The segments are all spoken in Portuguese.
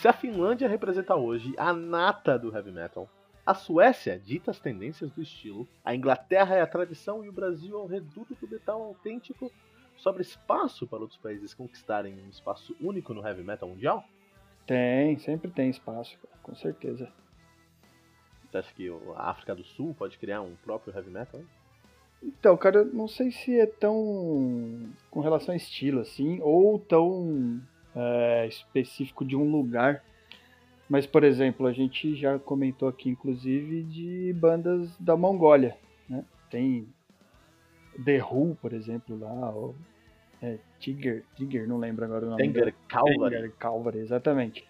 Se a Finlândia representa hoje a nata do heavy metal, a Suécia dita as tendências do estilo, a Inglaterra é a tradição e o Brasil é o reduto do metal autêntico, sobra espaço para outros países conquistarem um espaço único no heavy metal mundial? Tem, sempre tem espaço, com certeza. Você acha que a África do Sul pode criar um próprio heavy metal? Então, cara, não sei se é tão com relação a estilo assim, ou tão é, específico de um lugar. Mas, por exemplo, a gente já comentou aqui, inclusive, de bandas da Mongólia. Né? Tem The Who, por exemplo, lá, ou é, Tiger, Tiger, não lembro agora o nome. Tiger Calvary. Tiger Calvary, exatamente.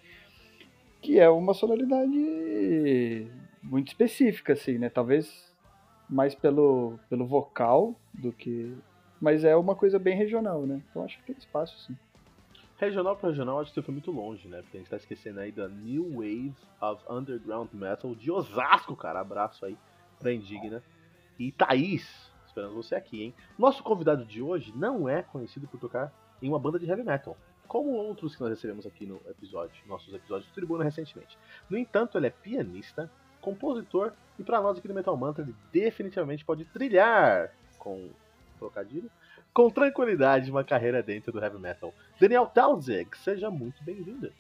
Que é uma sonoridade muito específica, assim, né? Talvez mais pelo, pelo vocal do que. Mas é uma coisa bem regional, né? Então acho que tem espaço, sim. Regional para regional, acho que você foi muito longe, né? Porque a gente tá esquecendo aí da New Wave of Underground Metal de Osasco, cara. Abraço aí pra Indigna. E Thaís, esperando você aqui, hein? Nosso convidado de hoje não é conhecido por tocar em uma banda de heavy metal, como outros que nós recebemos aqui no episódio, nossos episódios do Tribuna recentemente. No entanto, ele é pianista, compositor e para nós aqui do Metal Mantra ele definitivamente pode trilhar com trocadilho com tranquilidade uma carreira dentro do heavy metal. Daniel Tauzig, seja muito bem-vindo.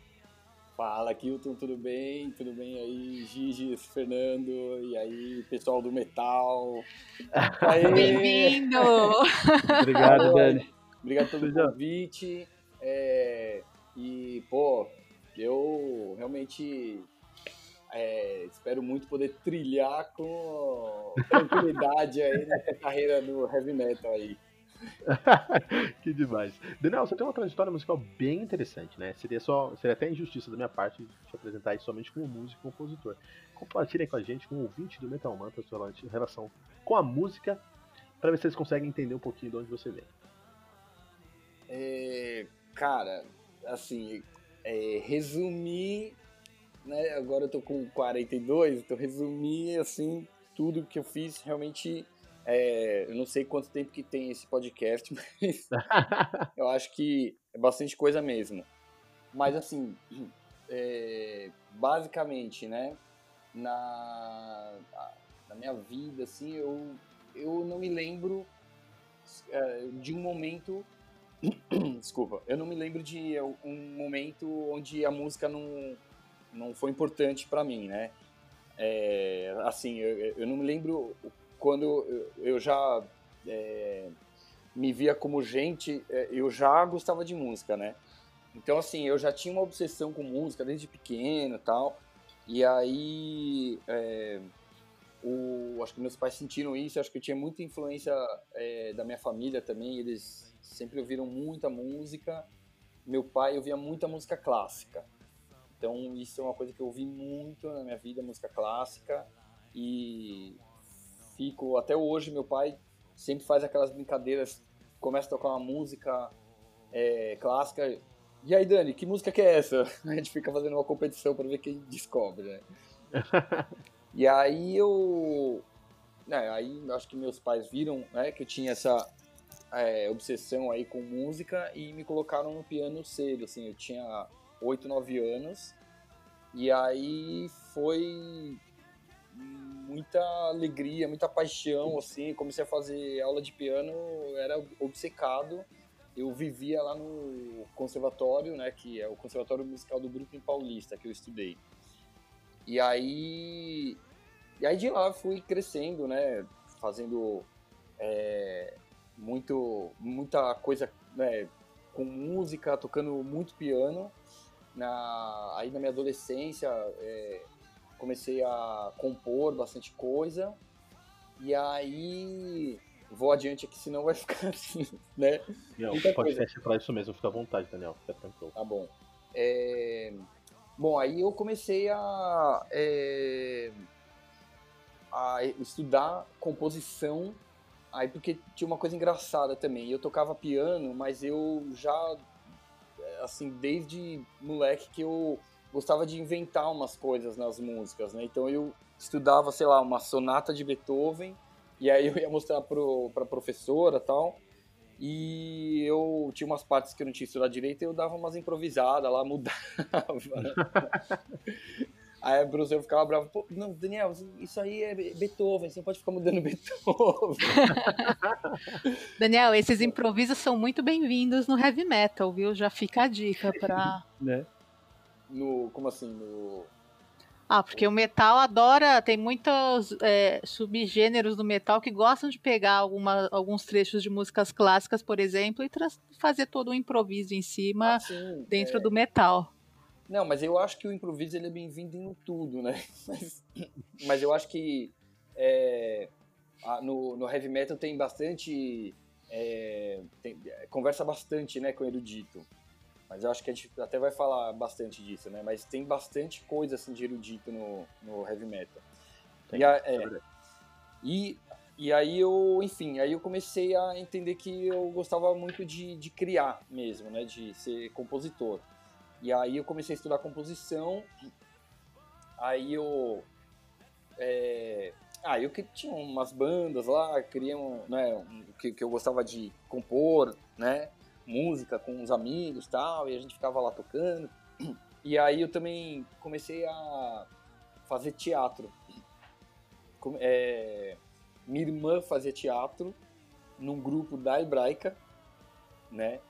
Fala, Kilton, tudo bem? Tudo bem aí, Gigi, Fernando, e aí, pessoal do metal. Bem-vindo! Obrigado, Dani. Obrigado pelo convite. É, e, pô, eu realmente é, espero muito poder trilhar com tranquilidade aí nessa carreira do heavy metal aí. que demais. Daniel, você tem uma trajetória musical bem interessante, né? Seria só, seria até injustiça da minha parte te apresentar isso somente como músico e compositor. Compartilhem com a gente, com o ouvinte do Metal Mantra, sua relação com a música, para ver se vocês conseguem entender um pouquinho de onde você vem. É, cara, assim, é, resumir, né? Agora eu tô com 42, então resumir assim tudo que eu fiz realmente é, eu não sei quanto tempo que tem esse podcast, mas eu acho que é bastante coisa mesmo. Mas assim, é, basicamente, né, na, na minha vida, assim, eu, eu não me lembro é, de um momento desculpa, eu não me lembro de um momento onde a música não, não foi importante para mim, né? É, assim, eu, eu, não me lembro quando eu já é, me via como gente, é, eu já gostava de música, né? Então, assim, eu já tinha uma obsessão com música desde pequeno tal. E aí, é, o, acho que meus pais sentiram isso. Acho que eu tinha muita influência é, da minha família também. Eles sempre ouviram muita música. Meu pai ouvia muita música clássica. Então, isso é uma coisa que eu ouvi muito na minha vida, música clássica. E fico até hoje meu pai sempre faz aquelas brincadeiras começa a tocar uma música é, clássica. E aí Dani que música que é essa? A gente fica fazendo uma competição para ver quem descobre né? e aí eu né, aí acho que meus pais viram né, que eu tinha essa é, obsessão aí com música e me colocaram no piano cedo assim. Eu tinha 8, 9 anos. E aí foi muita alegria, muita paixão, assim. Comecei a fazer aula de piano, era obcecado. Eu vivia lá no conservatório, né, que é o Conservatório Musical do Brooklyn Paulista, que eu estudei. E aí, e aí de lá fui crescendo, né, fazendo é, muito, muita coisa, né, com música, tocando muito piano. Na, aí na minha adolescência, é, comecei a compor bastante coisa. E aí vou adiante aqui, senão vai ficar assim, né? Não, Muita pode ser para isso mesmo, fica à vontade, Daniel, fica tranquilo. Tá bom. É... Bom, aí eu comecei a, é, a estudar composição, aí porque tinha uma coisa engraçada também. Eu tocava piano, mas eu já, assim, desde moleque que eu gostava de inventar umas coisas nas músicas, né? Então eu estudava, sei lá, uma sonata de Beethoven, e aí eu ia mostrar pro, pra professora tal. E eu tinha umas partes que eu não tinha estudado direito e eu dava umas improvisadas lá, mudava. aí a professora ficava brava, pô, não, Daniel, isso aí é Beethoven, você não pode ficar mudando Beethoven. Daniel, esses improvisos são muito bem-vindos no heavy metal, viu? Já fica a dica pra. né? No, como assim? No, ah, porque o metal adora, tem muitos é, subgêneros do metal que gostam de pegar alguma, alguns trechos de músicas clássicas, por exemplo, e fazer todo um improviso em cima ah, sim, dentro é... do metal. Não, mas eu acho que o improviso ele é bem-vindo em tudo, né? Mas, mas eu acho que é, no, no, heavy metal tem bastante. É, tem, conversa bastante né, com o erudito. Mas eu acho que a gente até vai falar bastante disso, né? Mas tem bastante coisa assim de erudito no, no heavy metal. Tem, e, a, é, é e, e aí eu, enfim, aí eu comecei a entender que eu gostava muito de, de criar mesmo, né? De ser compositor. E aí eu comecei a estudar composição. Aí eu. É, ah, eu tinha umas bandas lá, queriam, né, que, que eu gostava de compor, né? Música com os amigos tal, e a gente ficava lá tocando. E aí eu também comecei a fazer teatro. É, minha irmã fazia teatro num grupo da hebraica, né?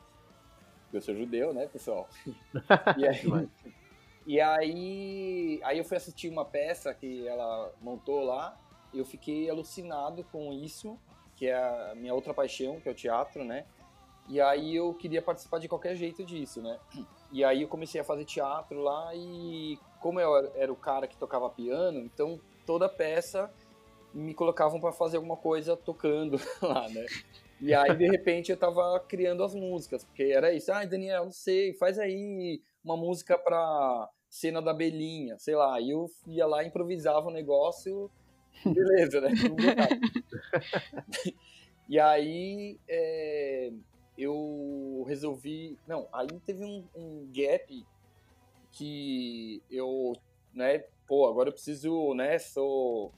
Eu sou judeu, né, pessoal? e aí, e aí, aí eu fui assistir uma peça que ela montou lá, e eu fiquei alucinado com isso, que é a minha outra paixão, que é o teatro, né? E aí eu queria participar de qualquer jeito disso, né? E aí eu comecei a fazer teatro lá e como eu era o cara que tocava piano, então toda peça me colocavam para fazer alguma coisa tocando lá, né? E aí de repente eu tava criando as músicas, porque era isso, ai ah, Daniel, não sei, faz aí uma música pra cena da Belinha, sei lá, e eu ia lá improvisava o um negócio, beleza, né? e aí é, eu resolvi. Não, aí teve um, um gap que eu, né, pô, agora eu preciso, né, sou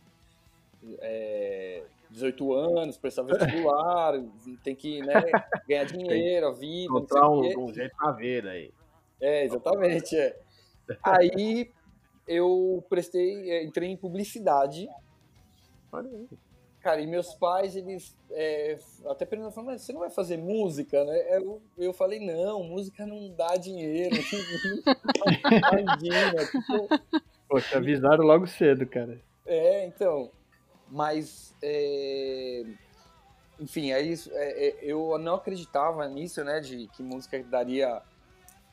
é, 18 anos, prestar vestibular, tem que, né, ganhar dinheiro, a vida. Encontrar um, um jeito pra ver aí. É, exatamente, é. Aí eu prestei, entrei em publicidade. Cara, e meus pais, eles é, até perguntaram, mas você não vai fazer música, né? Eu, eu falei, não, música não dá dinheiro. Imagina. Tipo... Pô, te avisaram logo cedo, cara. É, então. Mas, é... enfim, é isso. É, é, eu não acreditava nisso, né? De que música daria,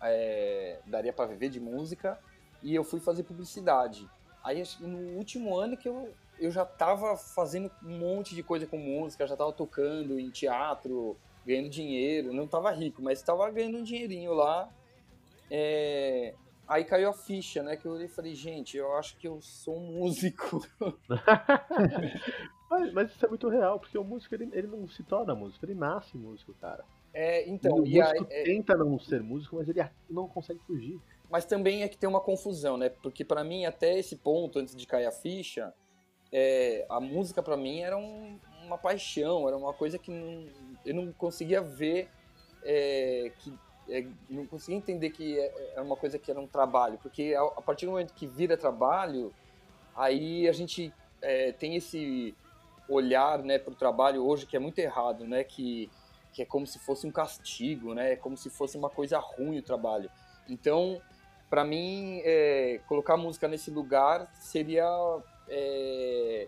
é, daria para viver de música. E eu fui fazer publicidade. Aí, no último ano que eu eu já tava fazendo um monte de coisa com música, já tava tocando em teatro, ganhando dinheiro. Não tava rico, mas tava ganhando um dinheirinho lá. É... Aí caiu a ficha, né? Que eu olhei e falei, gente, eu acho que eu sou um músico. mas, mas, isso é muito real, porque o músico ele, ele não se torna músico, ele nasce músico, cara. É, então. E o músico aí, é tenta é... não ser músico, mas ele não consegue fugir. Mas também é que tem uma confusão, né? Porque para mim, até esse ponto, antes de cair a ficha, é, a música para mim era um, uma paixão, era uma coisa que não, eu não conseguia ver, é, que é, não conseguia entender que é, era uma coisa que era um trabalho, porque a, a partir do momento que vira trabalho, aí a gente é, tem esse olhar né, para o trabalho hoje que é muito errado, né, que, que é como se fosse um castigo, né, é como se fosse uma coisa ruim o trabalho. Então, para mim, é, colocar música nesse lugar seria é,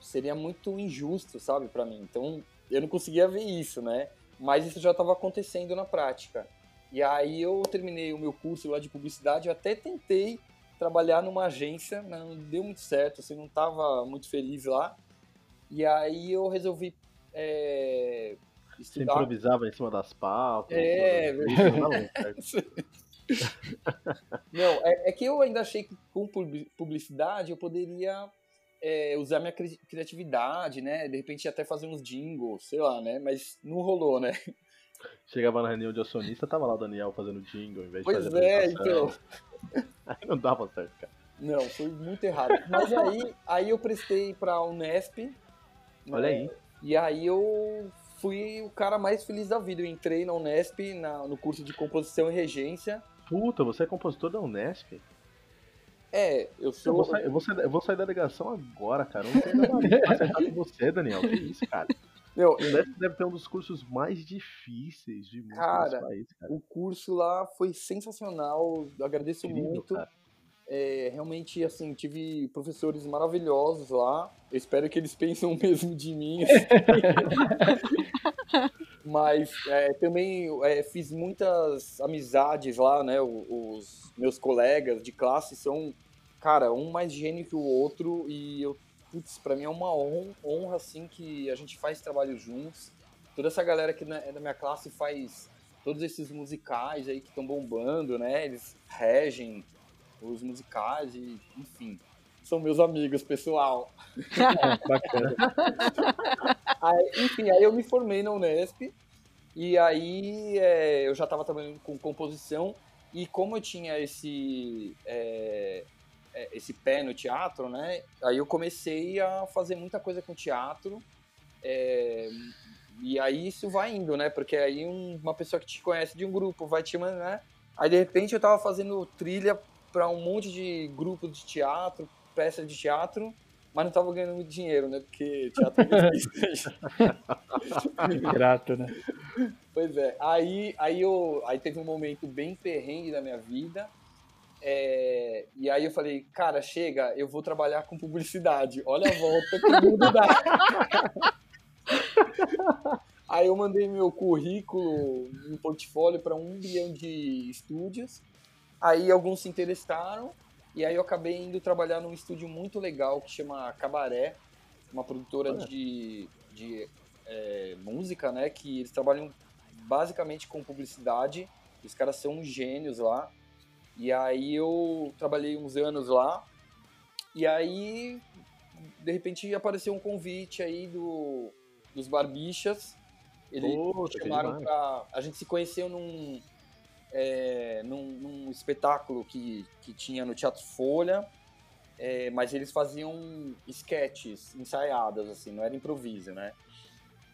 seria muito injusto, sabe, para mim. Então eu não conseguia ver isso, né? Mas isso já estava acontecendo na prática. E aí eu terminei o meu curso lá de publicidade, eu até tentei trabalhar numa agência, mas não deu muito certo, assim, não estava muito feliz lá. E aí eu resolvi é, estudar. Você improvisava em cima das pautas. É, das... Não, é, é, que eu ainda achei que com publicidade eu poderia é, usar minha cri criatividade, né? De repente até fazer uns jingles, sei lá, né? Mas não rolou, né? Chegava na reunião de acionista, tava lá o Daniel fazendo jingle, em vez de pois fazer é, então. Aí não dava certo, cara. Não, foi muito errado. Mas aí, aí eu prestei pra Unesp. Olha né? aí. E aí eu fui o cara mais feliz da vida. Eu entrei na Unesp, na, no curso de composição e regência. Puta, você é compositor da Unesp? É, eu sou. Eu vou sair, eu vou sair, eu vou sair da delegação agora, cara. Eu não nada pra com você, Daniel. Que isso, cara? Meu, o Unesp deve ter um dos cursos mais difíceis de música cara, país, cara. O curso lá foi sensacional. Eu agradeço Incrível, muito. É, realmente, assim, tive professores maravilhosos lá. Eu espero que eles pensem o mesmo de mim. Mas é, também é, fiz muitas amizades lá, né? Os meus colegas de classe são, cara, um mais gênio que o outro. E eu, putz, pra mim é uma honra, honra assim, que a gente faz trabalho juntos. Toda essa galera que é da minha classe faz todos esses musicais aí que estão bombando, né? Eles regem os musicais e, enfim, são meus amigos, pessoal. É, bacana. aí, enfim, aí eu me formei na Unesp e aí é, eu já estava trabalhando com composição e como eu tinha esse é, é, esse pé no teatro, né? Aí eu comecei a fazer muita coisa com teatro. É, e aí isso vai indo, né? Porque aí um, uma pessoa que te conhece de um grupo vai te mandar. Né? Aí de repente eu tava fazendo trilha para um monte de grupo de teatro, peça de teatro, mas não tava ganhando muito dinheiro, né? Porque teatro é difícil. Grato, né? Pois é. Aí, aí, eu, aí teve um momento bem perrengue da minha vida. É, e aí eu falei, cara, chega, eu vou trabalhar com publicidade. Olha a volta que o mundo dá. aí eu mandei meu currículo, um portfólio para um bilhão de estúdios. Aí alguns se interessaram e aí eu acabei indo trabalhar num estúdio muito legal que chama Cabaré, uma produtora de, de é, música, né? Que eles trabalham basicamente com publicidade. Os caras são gênios lá. E aí eu trabalhei uns anos lá. E aí, de repente, apareceu um convite aí do, dos Barbichas. Eles oh, chamaram pra. A gente se conheceu num, é, num, num, espetáculo que, que tinha no Teatro Folha, é, mas eles faziam sketches ensaiadas, assim, não era improviso, né?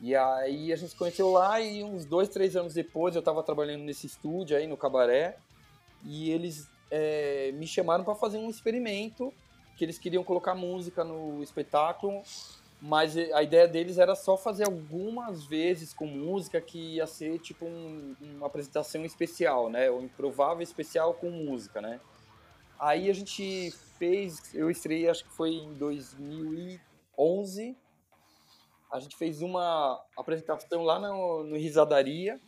E aí a gente se conheceu lá e uns dois, três anos depois eu estava trabalhando nesse estúdio aí no Cabaré e eles é, me chamaram para fazer um experimento que eles queriam colocar música no espetáculo mas a ideia deles era só fazer algumas vezes com música que ia ser tipo um, uma apresentação especial, né? Ou improvável especial com música, né? Aí a gente fez, eu estreiei acho que foi em 2011. A gente fez uma apresentação lá no, no Risadaria,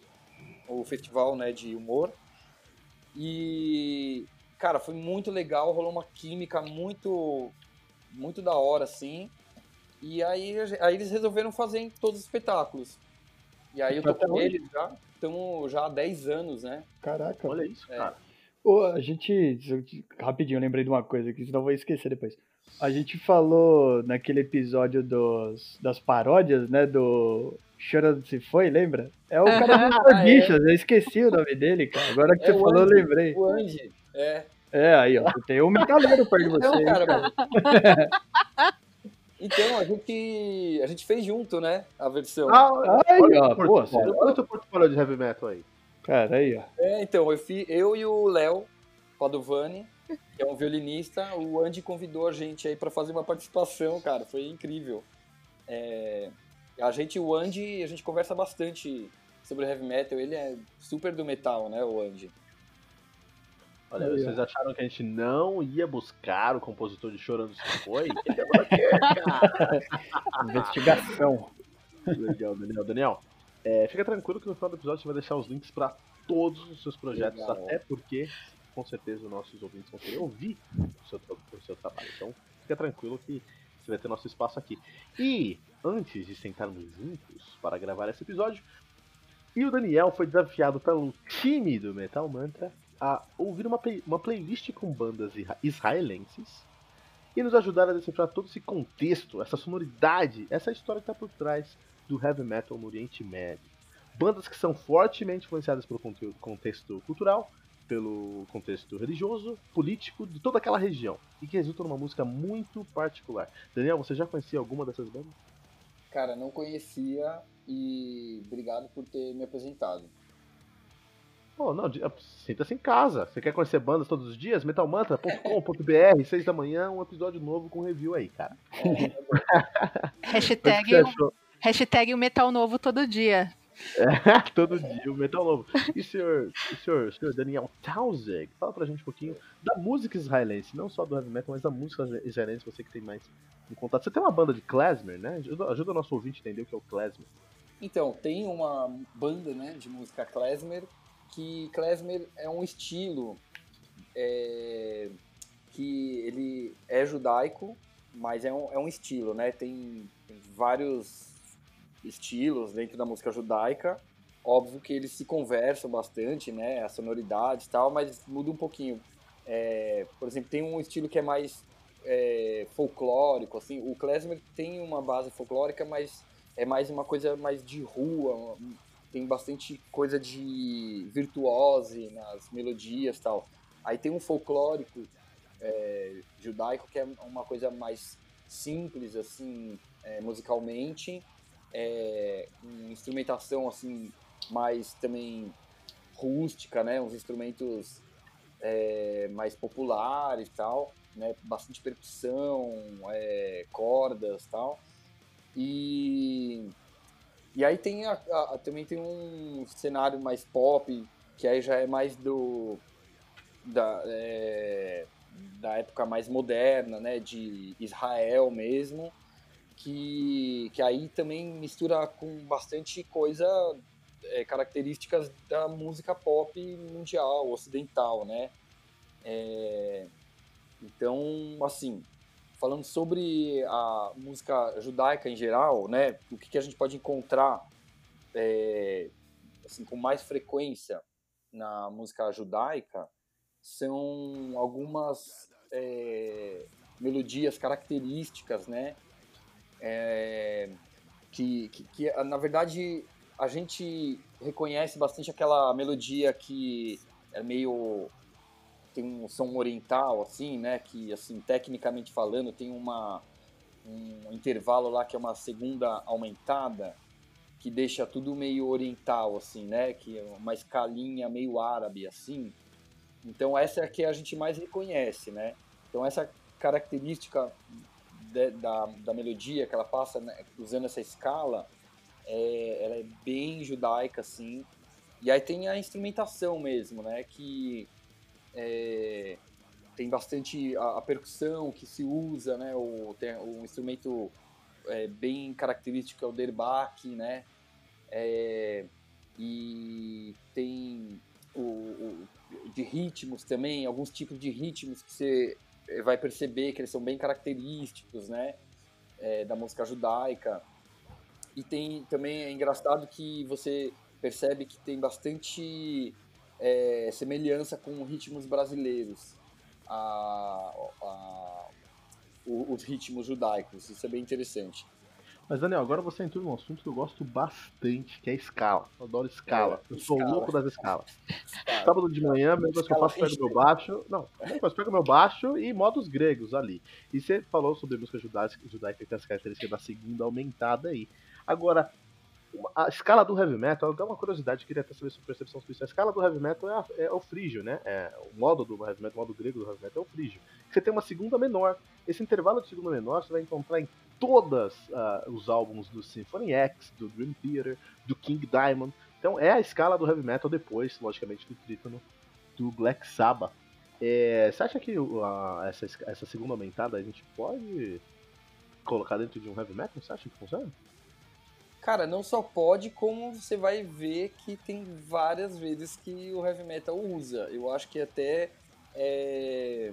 o festival né, de humor. E, cara, foi muito legal, rolou uma química muito, muito da hora, assim. E aí, aí eles resolveram fazer em todos os espetáculos. E aí eu tô com eles já, estamos já há 10 anos, né? Caraca. Olha isso, é. cara. A gente. Rapidinho, eu lembrei de uma coisa que senão eu vou esquecer depois. A gente falou naquele episódio dos, das paródias, né? Do Chorando Se Foi, lembra? É o cara do Bichas, eu esqueci o nome dele, cara. Agora que é você falou, Andy, eu lembrei. O Andy, é. É, aí, ó. Tem um metaleiro perto de você. Não, cara, cara. Então, a gente, a gente fez junto, né? A versão. Ah, aí, olha, ó, pô, olha o teu portfólio de heavy metal aí. Cara, aí, ó. É, então, eu, fui, eu e o Léo Padovani, que é um violinista, o Andy convidou a gente aí para fazer uma participação, cara. Foi incrível. É, a gente, o Andy, a gente conversa bastante sobre heavy metal. Ele é super do metal, né, o Andy. Olha, Aí, vocês ó. acharam que a gente não ia buscar o compositor de Chorando Se Foi? Investigação. Legal, Daniel. Daniel, é, fica tranquilo que no final do episódio você vai deixar os links para todos os seus projetos, Legal. até porque com certeza os nossos ouvintes vão querer ouvir o seu, o seu trabalho. Então, fica tranquilo que você vai ter nosso espaço aqui. E, antes de sentarmos juntos para gravar esse episódio, E o Daniel foi desafiado pelo time do Metal Mantra a ouvir uma, play uma playlist com bandas israelenses e nos ajudar a decifrar todo esse contexto, essa sonoridade, essa história que está por trás do heavy metal no Oriente Médio. Bandas que são fortemente influenciadas pelo contexto cultural, pelo contexto religioso, político de toda aquela região e que resultam numa música muito particular. Daniel, você já conhecia alguma dessas bandas? Cara, não conhecia e obrigado por ter me apresentado. Oh, não, sinta-se em casa. Você quer conhecer bandas todos os dias? metalmantra.com.br, 6 da manhã, um episódio novo com review aí, cara. É, hashtag, hashtag o metal novo todo dia. É, todo dia, o metal novo. E senhor, o senhor, o senhor Daniel Tausig, fala pra gente um pouquinho da música israelense, não só do heavy metal, mas da música israelense, você que tem mais em contato. Você tem uma banda de klezmer, né? Ajuda, ajuda o nosso ouvinte a entender o que é o klezmer. Então, tem uma banda né, de música klezmer, que klezmer é um estilo é, que ele é judaico, mas é um, é um estilo, né? Tem, vários estilos dentro da música judaica. Óbvio que eles se conversam bastante, né? A sonoridade e tal, mas muda um pouquinho. É, por exemplo, tem um estilo que é mais é, folclórico, assim. O klezmer tem uma base folclórica, mas é mais uma coisa mais de rua, tem bastante coisa de virtuose nas melodias tal. Aí tem um folclórico é, judaico que é uma coisa mais simples, assim, é, musicalmente, é, instrumentação, assim, mais também rústica, né? Uns instrumentos é, mais populares e tal, né? Bastante percussão, é, cordas tal. E, e aí tem a, a, também tem um cenário mais pop, que aí já é mais do da, é, da época mais moderna, né, de Israel mesmo, que, que aí também mistura com bastante coisa, é, características da música pop mundial, ocidental, né? É, então, assim, falando sobre a música judaica em geral, né, o que, que a gente pode encontrar é, assim, com mais frequência na música judaica são algumas é, melodias características, né, é, que, que, que, na verdade a gente reconhece bastante aquela melodia que é meio tem um som oriental, assim, né? Que, assim, tecnicamente falando, tem uma, um intervalo lá que é uma segunda aumentada, que deixa tudo meio oriental, assim, né? Que é uma escalinha meio árabe, assim. Então, essa é a que a gente mais reconhece, né? Então, essa característica de, da, da melodia que ela passa né, usando essa escala, é, ela é bem judaica, assim. E aí tem a instrumentação mesmo, né? Que é, tem bastante a, a, percussão que se usa, né? O, tem, o instrumento é, bem característico é o derbaque, né? É, e tem o, o, de ritmos também, alguns tipos de ritmos que você vai perceber que eles são bem característicos, né? É, da música judaica. E tem também é engraçado que você percebe que tem bastante é, semelhança com ritmos brasileiros, a, a, os ritmos judaicos. Isso é bem interessante. Mas, Daniel, agora você entrou num assunto que eu gosto bastante, que é escala. Eu adoro escala. É, eu sou escala. louco das escalas. Sábado de manhã, coisa que eu faço, pego meu baixo. Não, eu pego meu baixo e modos gregos ali. E você falou sobre música judaica, judaica que tem as características da segunda aumentada aí. Agora, a escala do heavy metal, é uma curiosidade, queria até saber sua percepção sobre isso. A escala do heavy metal é, a, é o frígio, né? É, o modo do heavy metal, o modo grego do heavy metal é o frígio. Você tem uma segunda menor. Esse intervalo de segunda menor você vai encontrar em todos uh, ah, os álbuns do Symphony X, do Dream Theater, do King Diamond. Então é a escala do heavy metal depois, logicamente, do trítono do Black Sabbath. É, você acha que uh, essa, essa segunda aumentada a gente pode colocar dentro de um heavy metal? Você acha que funciona? Cara, não só pode, como você vai ver que tem várias vezes que o heavy metal usa. Eu acho que até é,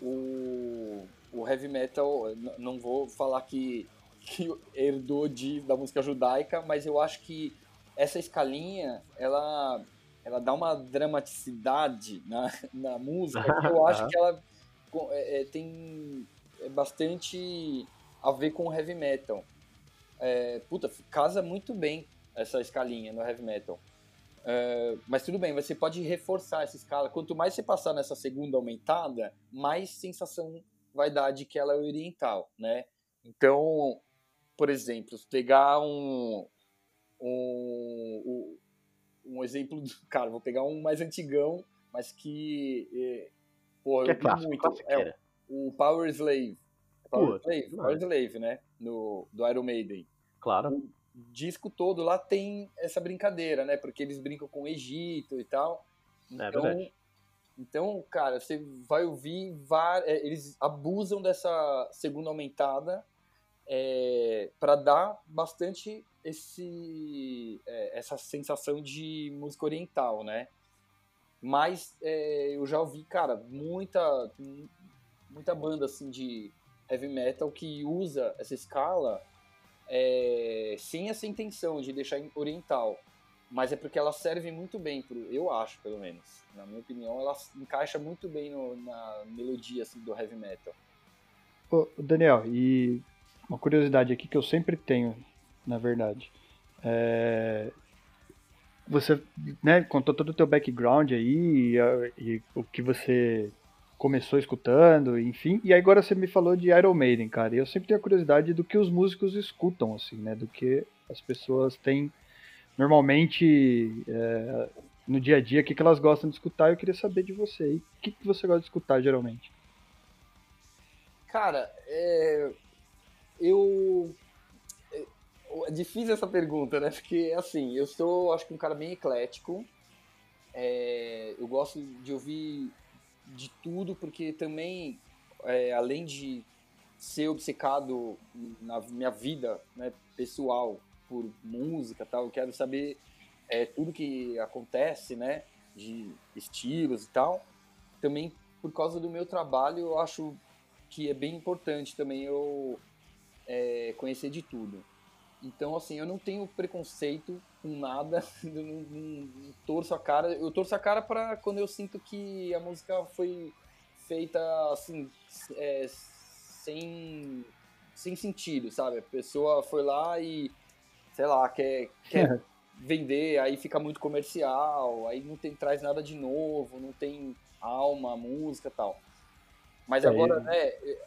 o, o heavy metal, não vou falar que, que herdou de, da música judaica, mas eu acho que essa escalinha, ela, ela dá uma dramaticidade na, na música que eu acho que ela é, é, tem bastante a ver com o heavy metal. É, puta, casa muito bem essa escalinha no heavy metal. É, mas tudo bem, você pode reforçar essa escala. Quanto mais você passar nessa segunda aumentada, mais sensação vai dar de que ela é oriental, né? Então, por exemplo, pegar um, um, um exemplo, do, cara, vou pegar um mais antigão, mas que, é, pô, que é clássico, muito, é, o Power Slave, Power Slave, Power Slave, né, no, do Iron Maiden. Claro. O disco todo lá tem essa brincadeira, né, porque eles brincam com o Egito e tal. É então, é então, cara, você vai ouvir, é, eles abusam dessa segunda aumentada é, para dar bastante esse, é, essa sensação de música oriental, né? Mas é, eu já ouvi, cara, muita, muita banda assim de heavy metal que usa essa escala é, sem essa intenção de deixar oriental. Mas é porque ela serve muito bem, pro, eu acho, pelo menos. Na minha opinião, ela encaixa muito bem no, na melodia assim, do heavy metal. Ô, Daniel, e uma curiosidade aqui que eu sempre tenho, na verdade. É... Você né, contou todo o teu background aí e, e, o que você começou escutando, enfim. E agora você me falou de Iron Maiden, cara. E eu sempre tenho a curiosidade do que os músicos escutam, assim, né? Do que as pessoas têm normalmente é, no dia a dia, o que, elas gostam de escutar. Eu queria saber de você aí. O que, que você gosta de escutar geralmente? Cara, é, eu. É difícil essa pergunta, né? Porque, assim, eu sou, acho que, um cara bem eclético. É, eu gosto de ouvir de tudo, porque também, é, além de ser obcecado na minha vida né, pessoal por música tal, eu quero saber é, tudo que acontece, né? De estilos e tal. Também, por causa do meu trabalho, eu acho que é bem importante também eu é, conhecer de tudo. Então, assim, eu não tenho preconceito com nada, não, não, não, torço a cara. Eu torço a cara para quando eu sinto que a música foi feita, assim, é, sem, sem sentido, sabe? A pessoa foi lá e, sei lá, quer, quer vender, aí fica muito comercial, aí não tem, traz nada de novo, não tem alma, música tal. Mas agora, né, é,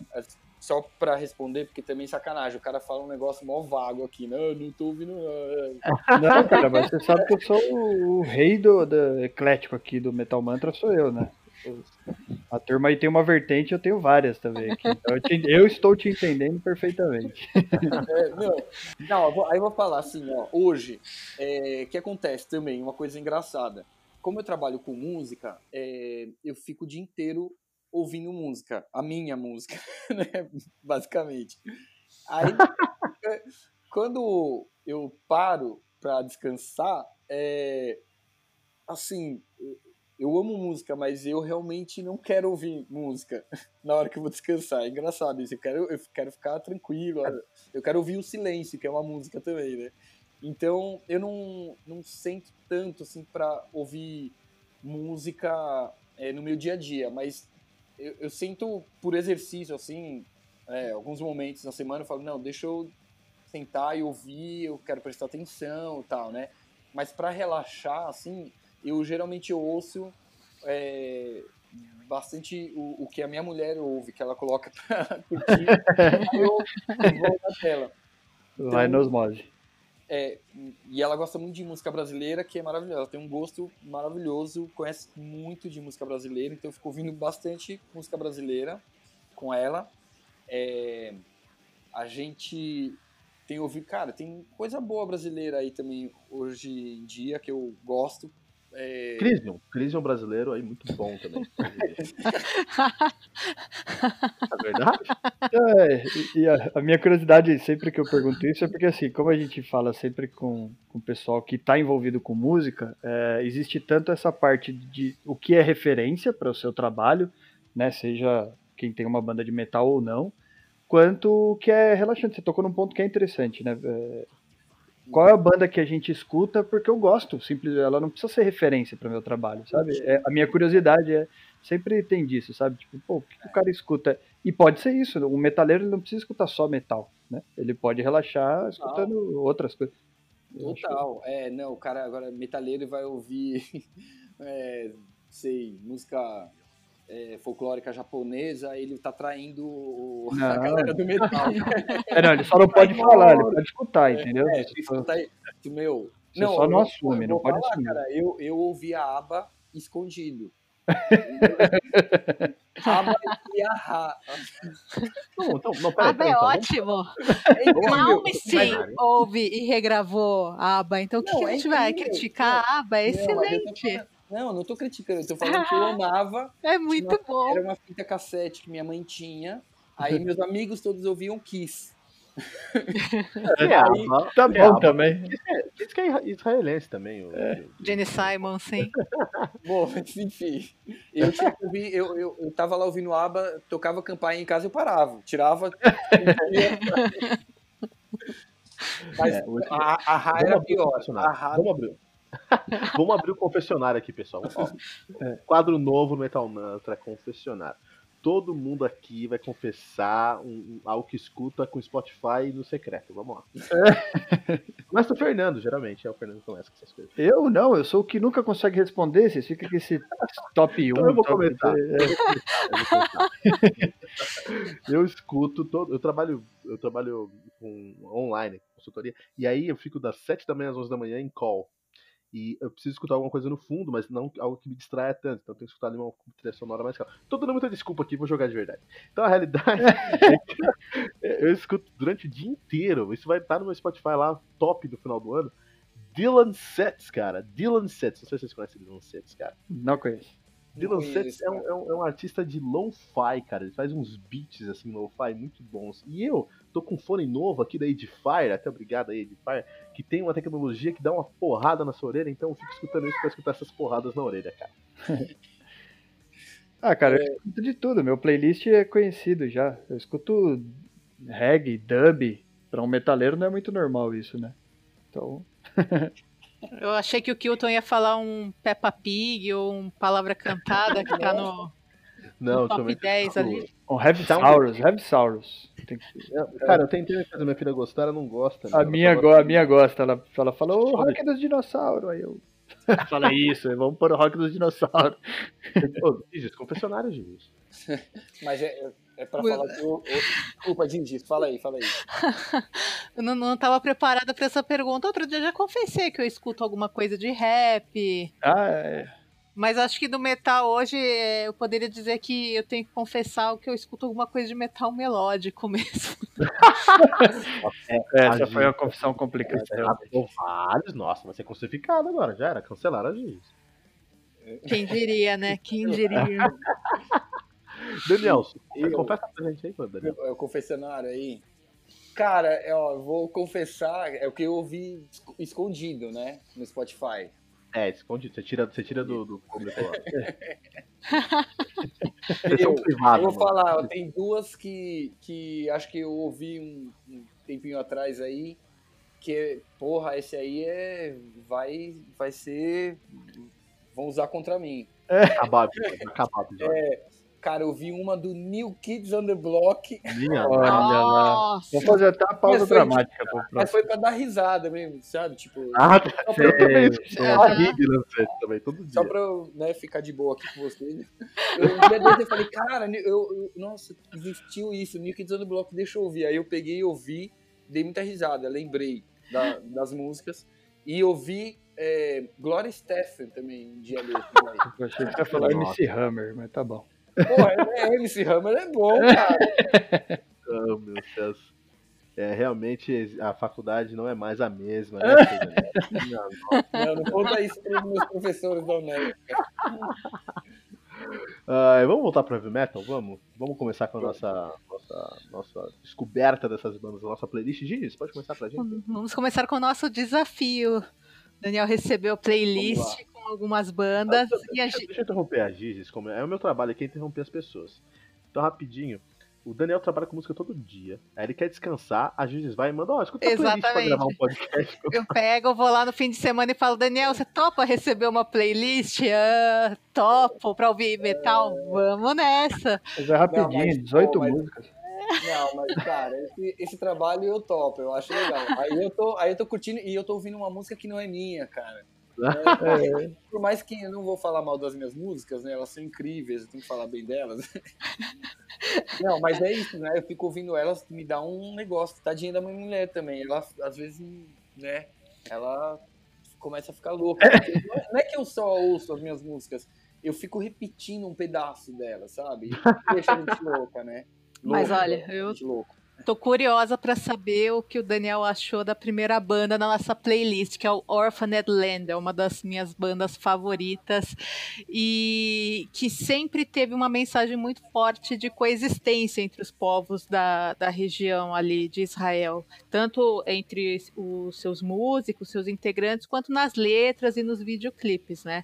só para responder, porque também sacanagem, o cara fala um negócio mó vago aqui, não, né? não tô ouvindo. Não, cara, mas você sabe que eu sou o, rei do, do eclético aqui do Metal Mantra, sou eu, né? A turma aí tem uma vertente, eu tenho várias também aqui. Então eu, te, eu estou te entendendo perfeitamente. É, não, não, aí eu vou falar assim, ó, hoje, o é, que acontece também, uma coisa engraçada. Como eu trabalho com música, é, eu fico o dia inteiro ouvindo música, a minha música, né? Basicamente. Aí, é, quando eu paro para descansar, é, assim, eu amo música, mas eu realmente não quero ouvir música na hora que eu vou descansar. É engraçado isso. Eu quero, eu quero ficar tranquilo. Eu quero ouvir o silêncio, que é uma música também, né? Então, eu não, não sinto tanto, assim, para ouvir música é, no meu dia a dia, mas eu, eu sinto por exercício, assim, é, alguns momentos na semana eu falo, não, deixa eu sentar e ouvir, eu quero prestar atenção e tal, né? Mas para relaxar, assim, eu geralmente ouço é, bastante o, o, que a minha mulher ouve, que ela coloca pra curtir, eu, eu vou na tela. Então, Vai nos osmose. É, e ela gosta muito de música brasileira, que é maravilhosa. Ela tem um gosto maravilhoso, conhece muito de música brasileira, então eu fico ouvindo bastante música brasileira com ela. É, a gente tem ouvido, cara, tem coisa boa brasileira aí também hoje em dia que eu gosto. É... Crisium, Crisium brasileiro aí muito bom também. é verdade? É, e a, a, minha curiosidade sempre que eu pergunto isso é porque assim, como a gente fala sempre com, com o pessoal que está envolvido com música, é, existe tanto essa parte de o que é referência para o seu trabalho, né? Seja quem tem uma banda de metal ou não, quanto o que é relaxante. Você tocou num ponto que é interessante, né? É, qual é a banda que a gente escuta porque eu gosto, simples, ela não precisa ser referência para meu trabalho, sabe? É, a minha curiosidade é sempre tem disso, sabe? Tipo, pô, o que, que o cara escuta? E pode ser isso, o metaleiro não precisa escutar só metal, né? Ele pode relaxar escutando outras coisas. Total, é, não, o cara agora metaleiro vai ouvir, é, sei, música é, folclórica japonesa, ele tá traindo o, a galera do metal. É, não, ele só não pode falar, ele pode escutar, é, entendeu? É, escutar, meu, Você não, só não assume, não pode falar, assumir. Cara, eu, eu ouvi a aba escondido. Aba e Ahá. Não, então, não, pera, Aba é então, ótimo. É Malmsteen ouve e regravou a aba. Então o que, Não, que a é gente vai criticar a aba? É Não, eu excelente. Não, não tô criticando, eu tô falando que eu amava. É muito uma- bom. Era uma fita cassete que minha mãe tinha. Aí meus amigos todos ouviam Kiss. É, ABBA, Tá é bom ABBA. também. Diz que é israelense também. o- Jenny Simon, sim. Bom, mas enfim. Eu tinha que ouvir, eu, eu, eu tava lá ouvindo ABBA, tocava campainha em casa eu parava. Tirava. Mas É, o- a, a Ra era pior. A Ra Vamos abrir. Vamos abrir o confessionário aqui, pessoal. Ó, Quadro novo no Metal Mantra, confessionário. Todo mundo aqui vai confessar um, um- algo que escuta com Spotify no secreto. Vamos lá. Começa o Fernando, geralmente. É o Fernando que começa com essas coisas. Eu não, eu sou o que nunca consegue responder. Vocês ficam com esse top 1. Então eu vou dois, é. Eu escuto todo. Eu trabalho, eu trabalho com online, consultoria, e aí eu fico das 7 da manhã às 11 da manhã em call. E eu preciso escutar alguma coisa no fundo, mas não algo que me distraia tanto. Então eu tenho que escutar ali uma trilha sonora mais calma. Tô dando muita desculpa aqui, vou jogar de verdade. Então a realidade é que eu escuto durante o dia inteiro. Isso vai estar no meu Spotify lá, top no final do ano. Dylan Sets, cara. Dylan Sets. Não sei se vocês conhecem Dylan Sets, cara. Não conheço. Dylan Sets é um, é, um, é um artista de lo-fi, cara. Ele faz uns beats assim, lo-fi muito bons. E eu tô com um fone novo aqui da Edifier, até obrigado aí, Edifier, que tem uma tecnologia que dá uma porrada na sua orelha, então eu fico escutando isso pra escutar essas porradas na orelha, cara. Ah, cara, eu escuto de tudo. Meu playlist é conhecido já. Eu escuto reggae, dub. Pra um metaleiro não é muito normal isso, né? Então, Eu achei que o Kilton ia falar um Peppa Pig ou um Palavra Cantada que tá no, Não, no top também. 10 ali. um Heavy Sound- Saurus, Heavy Saurus. Tem que- Cara, eu tentei fazer minha filha gostar, ela não gosta. né? A Ela minha, go- gosta- a minha gosta, ela, ela fala, ô, rock dos dinossauros. Aí eu. Fala isso, vamos pôr o rock dos dinossauros. Ô, Gis, confessionário, Gis. Mas é, é pra falar que o. o- Desculpa, Didi, fala aí, fala aí. Eu não, não tava preparada pra essa pergunta. Outro dia eu já confessei que eu escuto alguma coisa de rap. Ah, é. Mas acho que do metal hoje é, eu poderia dizer que eu tenho que confessar que eu escuto alguma coisa de metal melódico mesmo. Essa A foi uma confissão complicada. Ah, vários, nossa, vai ser crucificado agora, já era, cancelaram a Gis. Quem diria, né? Quem diria? Daniel, Eu- confessa pra gente aí, Daniel. É o confessionário aí. Cara, é, eu vou confessar, é o que eu ouvi esc- escondido, né? No Spotify. É, esconde, você tira, você tira do, do público lá. Eu, privada, eu vou mano. falar, tem duas que, que acho que eu ouvi um, um tempinho atrás aí, que, porra, esse aí é. Vai, vai ser. Vão usar contra mim. Acabar, acabar o episódio. Cara, eu vi uma do New Kids on the Block, Minha Olha lá. Nossa! Vou fazer até a pausa Mas foi- dramática pro mas próximo. foi pra dar risada mesmo, sabe? Tipo, Ah, eu também Sei, escuto sei. a Rig lançando também, todo Só dia. pra eu né, ficar de boa aqui com vocês. Eu, um dia desse eu falei, cara, eu, eu- nossa, existiu isso, New Kids on the Block, deixa eu ouvir. Aí eu peguei e ouvi, dei muita risada, lembrei da- das músicas. E ouvi é, Gloria Stefan também um dia desse. né? Eu achei que ia falar MC Hammer, mas tá bom. Porra, é, MC Hammer é bom, cara. Oh, meu Deus. É, realmente a faculdade não é mais a mesma, né? Nossa. Não, não conta isso pros meus professores da UNED. Ah, vamos voltar pro heavy metal? Vamos? Vamos começar com a nossa, nossa, nossa descoberta dessas bandas da nossa playlist. Gis, pode começar pra gente? Vamos começar com o nosso desafio. Daniel recebeu playlist com algumas bandas e a Deixa, gente. deixa eu interromper a Gis, como é o meu trabalho aqui é interromper as pessoas. Então, rapidinho, O Daniel trabalha com música todo dia. Aí ele quer descansar, a gente vai e manda, ó, oh, escuta Exatamente. playlist pra gravar um podcast. Eu pego, vou lá no fim de semana e falo, Daniel, você topa receber uma playlist? Ah, topo pra ouvir metal? Vamos nessa. Mas é rapidinho, Não, mas, 18 pô, mas... músicas. Não, mas, cara, esse, esse, trabalho eu topo, eu acho legal. Aí eu, tô, aí eu tô curtindo e eu tô ouvindo uma música que não é minha, cara. É, por mais que eu não vou falar mal das minhas músicas, né? Elas são incríveis, eu tenho que falar bem delas. Não, mas é isso, né? Eu fico ouvindo elas, me dá um negócio. Tadinha da minha mulher também. Ela, às vezes, né? Ela começa a ficar louca. Não é que eu só ouço as minhas músicas, eu fico repetindo um pedaço delas, sabe? Deixa a gente louca, né? Louca, mas olha, eu. Louco. Tô curiosa para saber o que o Daniel achou da primeira banda na nossa playlist, que é o Orphaned Land, é uma das minhas bandas favoritas e que sempre teve uma mensagem muito forte de coexistência entre os povos da, da região ali de Israel, tanto entre os seus músicos, seus integrantes, quanto nas letras e nos videoclipes, né?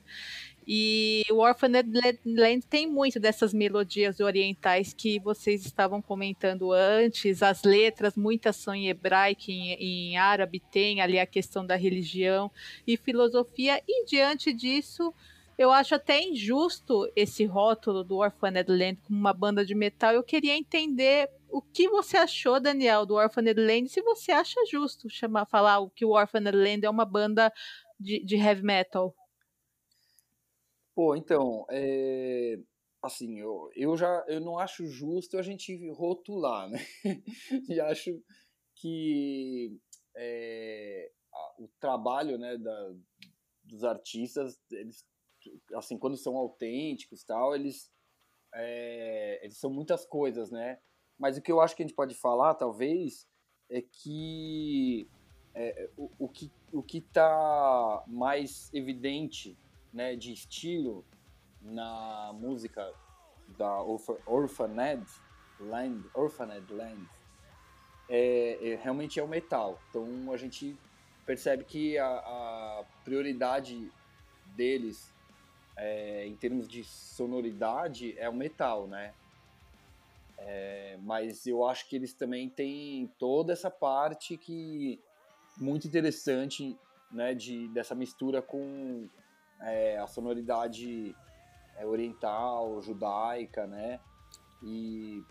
E o Orphaned Land tem muito dessas melodias orientais que vocês estavam comentando antes. As letras, muitas são em hebraico, em, em árabe, tem ali a questão da religião e filosofia. E diante disso, eu acho até injusto esse rótulo do Orphaned Land como uma banda de metal. Eu queria entender o que você achou, Daniel, do Orphaned Land, se você acha justo chamar, falar que o Orphaned Land é uma banda de, de heavy metal. Pô, então, é, assim, eu, eu já eu não acho justo a gente rotular, né? e acho que é, o trabalho né, da, dos artistas, eles, assim, quando são autênticos tal, eles, é, eles são muitas coisas, né? Mas o que eu acho que a gente pode falar, talvez, é que é, o, o, que o que está mais evidente né, de estilo na música da Orphaned Land, Orphaned Land é, é, realmente é o metal. Então a gente percebe que a, a prioridade deles é, em termos de sonoridade é o metal, né? É, mas eu acho que eles também têm toda essa parte que muito interessante, né, de dessa mistura com é, a sonoridade é, oriental, judaica, né? E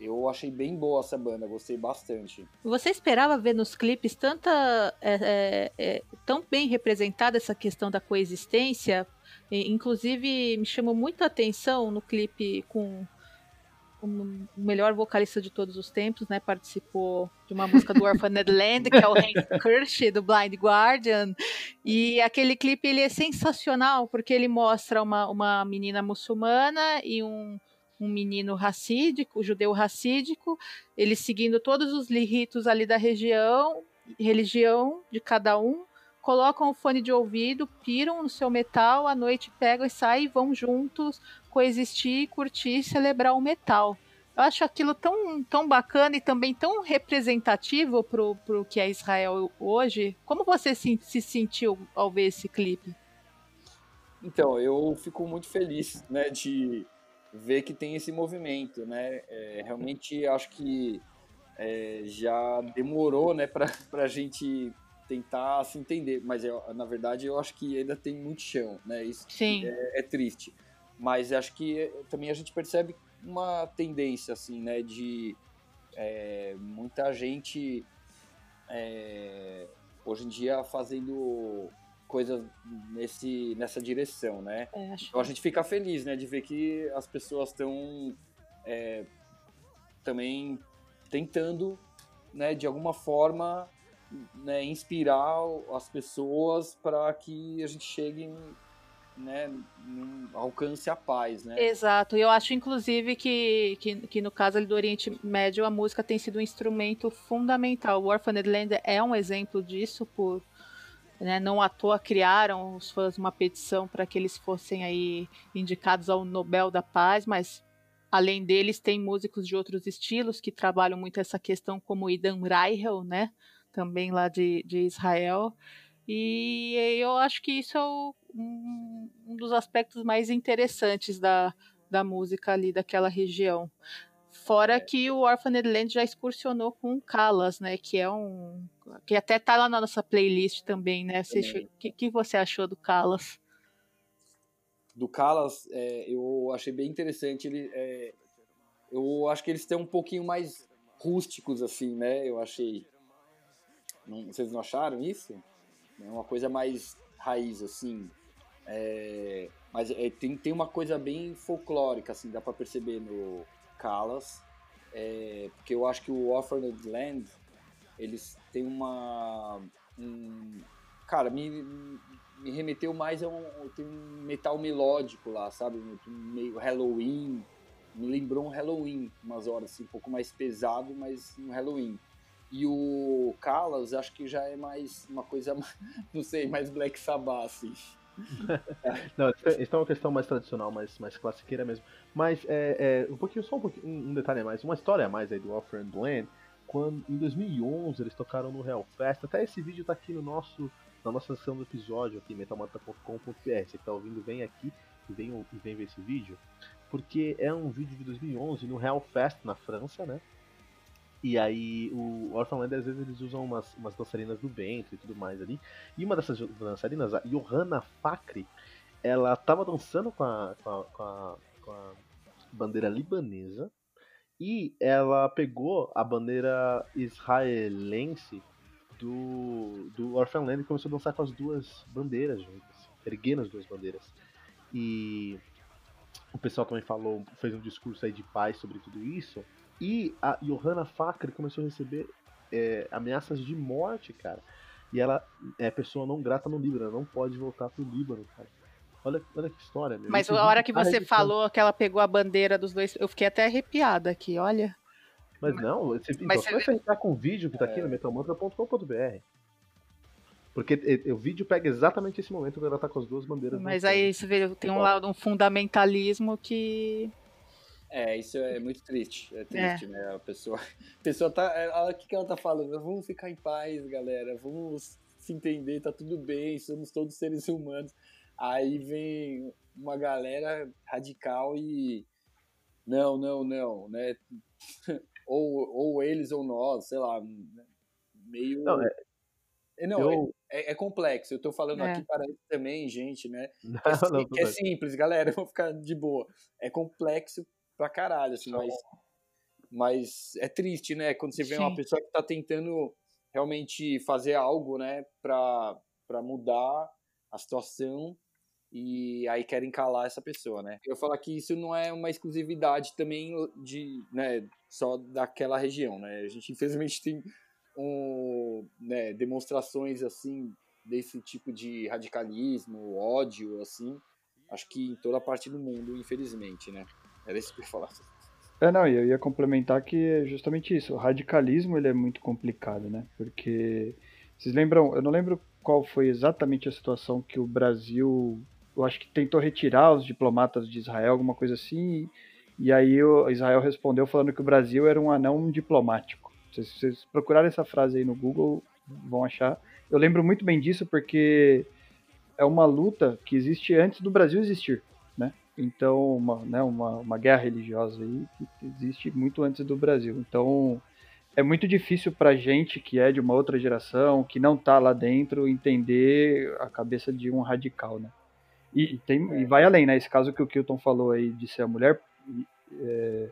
eu achei bem boa essa banda, gostei bastante. Você esperava ver nos clipes tanta é, é, é tão bem representada essa questão da coexistência? Inclusive me chamou muita atenção no clipe com o melhor vocalista de todos os tempos, né? Participou de uma música do Orphaned Land, que é o Hank Kirsch, do Blind Guardian. E aquele clipe ele é sensacional, porque ele mostra uma, uma menina muçulmana e um, um menino racídico, judeu racídico, eles seguindo todos os ritos ali da região, religião de cada um, colocam o fone de ouvido, piram no seu metal, à noite pegam e saem e vão juntos coexistir, curtir e celebrar o metal. Eu acho aquilo tão, tão bacana e também tão representativo para o que é Israel hoje. Como você se, se sentiu ao ver esse clipe? Então, eu fico muito feliz né, de ver que tem esse movimento. Né? É, realmente acho que é, já demorou né, para a gente tentar se entender, mas eu, na verdade eu acho que ainda tem muito chão, né? Isso Sim. É, é triste. Mas acho que eh, também a gente percebe uma tendência, assim, né, de é, muita gente é, hoje em dia fazendo coisas nesse, nessa direção, né? É, então a gente fica feliz, né, de ver que as pessoas estão também tentando, né, de alguma forma, né, inspirar as pessoas para que a gente chegue né, alcance a paz, né? Exato. Eu acho, inclusive, que, que, que, no caso ali do Oriente Médio, a música tem sido um instrumento fundamental. O Orphaned Land é um exemplo disso, por né, não à toa criaram os fãs uma petição para que eles fossem aí indicados ao Nobel da Paz, mas além deles tem músicos de outros estilos que trabalham muito essa questão, como Idan Reichel, né? Também lá de, de Israel. E eu acho que isso é o, um, um, dos aspectos mais interessantes da, da música ali daquela região. Fora é. que o Orphaned Land já excursionou com Calas, né? Que é um. Que até tá lá na nossa playlist também, né? O que, que você achou do Calas? Do Calas, é, eu achei bem interessante. Ele, é, eu acho que eles têm um pouquinho mais rústicos, assim, né? Eu achei. Não, vocês não acharam isso? É uma coisa mais raiz, assim. É, mas é, tem, tem uma coisa bem folclórica, assim, dá pra perceber no Calas. É, porque eu acho que o Orphaned Land, eles têm uma... Um, cara, me, me remeteu mais a um, tem um metal melódico lá, sabe? Meio Halloween. Me lembrou um Halloween, umas horas, assim, um pouco mais pesado, mas um Halloween. E o Calas, acho que já é mais uma coisa, não sei, mais Black Sabbath, assim. Não, isso é uma questão mais tradicional, mais, mais classiqueira mesmo. Mas é, é um pouquinho, só um, pouquinho, um detalhe a mais, uma história a mais aí do Offering Land. Quando, em 2011 eles tocaram no Hellfest. Até esse vídeo tá aqui no nosso, na nossa seção do episódio aqui, metalmata.com.br. Você que tá ouvindo, vem aqui e vem, e vem ver esse vídeo. Porque é um vídeo de 2011 no Hellfest na França, né? E aí o Orphanland às vezes eles usam umas, umas dançarinas do ventre e tudo mais ali. E uma dessas dançarinas, a Johanna Fakri, ela tava dançando com a, com a, com a, com a bandeira libanesa e ela pegou a bandeira israelense do, do Orphanland e começou a dançar com as duas bandeiras juntas, erguendo as duas bandeiras. E o pessoal também falou, fez um discurso aí de paz sobre tudo isso. E a Johanna Fakr começou a receber é, ameaças de morte, cara. E ela é pessoa não grata no Líbano, não pode voltar pro Líbano, cara. Olha, olha que história, meu. Mas a hora que você falou que ela pegou a bandeira dos dois, eu fiquei até arrepiada aqui, olha. Mas não, você, Mas então, você entrar com o vídeo que tá aqui no metalmantra.com.br. Porque o vídeo pega exatamente esse momento quando ela tá com as duas bandeiras. Mas aí você vê, tem um lado, um fundamentalismo que é, isso é muito triste. É triste, é. né? A pessoa, a pessoa tá. Olha o que, que ela tá falando. Vamos ficar em paz, galera. Vamos se entender, tá tudo bem, somos todos seres humanos. Aí vem uma galera radical e. Não, não, não, né? ou, ou eles ou nós, sei lá. Meio. Não, é... Não, eu... é, é, complexo. Eu tô falando é. aqui para também, gente, né? Não, é, não, é simples, galera. Vou ficar de boa. É complexo pra caralho, assim, mas, mas é triste, né? Quando você vê Sim. uma pessoa que tá tentando realmente fazer algo, né, pra, pra mudar a situação e aí querem calar essa pessoa, né? Eu falo que isso não é uma exclusividade também de, né, só daquela região, né? A gente infelizmente tem um, né, demonstrações assim desse tipo de radicalismo, ódio, assim, acho que em toda parte do mundo, infelizmente, né? Era isso que eu ia falar. É, não, eu ia complementar que é justamente isso. O radicalismo ele é muito complicado, né? Porque vocês lembram, eu não lembro qual foi exatamente a situação que o Brasil, eu acho que tentou retirar os diplomatas de Israel, alguma coisa assim, e aí o Israel respondeu falando que o Brasil era um anão diplomático. Se vocês procurarem essa frase aí no Google, vão achar. Eu lembro muito bem disso porque é uma luta que existe antes do Brasil existir. Então, uma, né, uma, uma guerra religiosa aí que existe muito antes do Brasil. Então, é muito difícil para gente que é de uma outra geração, que não tá lá dentro, entender a cabeça de um radical, né? E, tem, e vai além, né? Esse caso que o Kilton falou aí de ser a mulher é,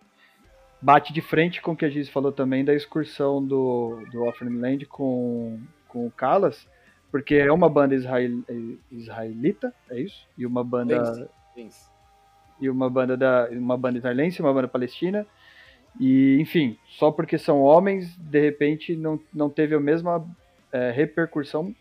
bate de frente com o que a Giz falou também da excursão do, do Offering Land com, com o Calas, porque é uma banda israel, israelita, é isso? E uma banda e uma banda da uma banda israelense, uma banda palestina. E, enfim, só porque são homens, de repente não, não teve a mesma é, repercussão.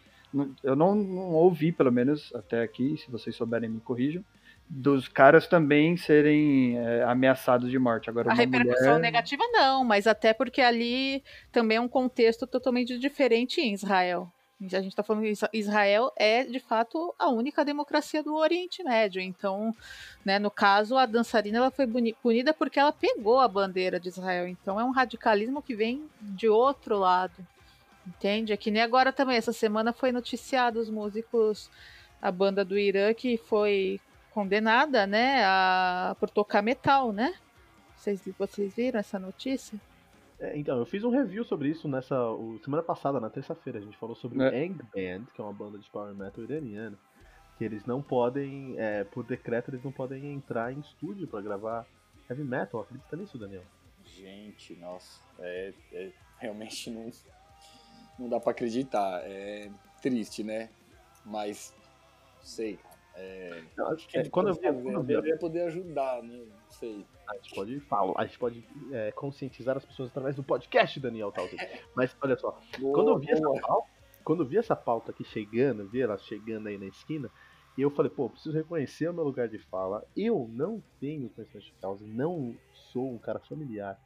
Eu não, não ouvi, pelo menos até aqui, se vocês souberem me corrijam, dos caras também serem é, ameaçados de morte. Agora, a repercussão mulher... negativa não, mas até porque ali também é um contexto totalmente diferente em Israel. A gente está falando que Israel é, de fato, a única democracia do Oriente Médio. Então, né, no caso, a dançarina ela foi punida porque ela pegou a bandeira de Israel. Então, é um radicalismo que vem de outro lado. Entende? É que nem agora também. Essa semana foi noticiado os músicos, a banda do Irã que foi condenada, né, a, por tocar metal, né? Vocês, vocês viram essa notícia? É, então, eu fiz um review sobre isso nessa o, semana passada, na terça-feira. A gente falou sobre é. o Ang Band, que é uma banda de power metal iraniana. Que eles não podem, é, por decreto, eles não podem entrar em estúdio para gravar heavy metal. Acredita nisso, Daniel? Gente, nossa, é, é realmente não, não dá para acreditar. É triste, né? Mas, sei, é, é, quando eu, quando eu deveria poder ajudar, né? Não sei. A gente pode falar, a gente pode é, conscientizar as pessoas através do podcast, Daniel Talton. Mas olha só, boa, quando eu vi essa pauta, quando eu vi essa pauta aqui chegando, vi ela chegando aí na esquina, e eu falei, pô, preciso reconhecer o meu lugar de fala. Eu não tenho conhecimento de causa, não sou um cara familiar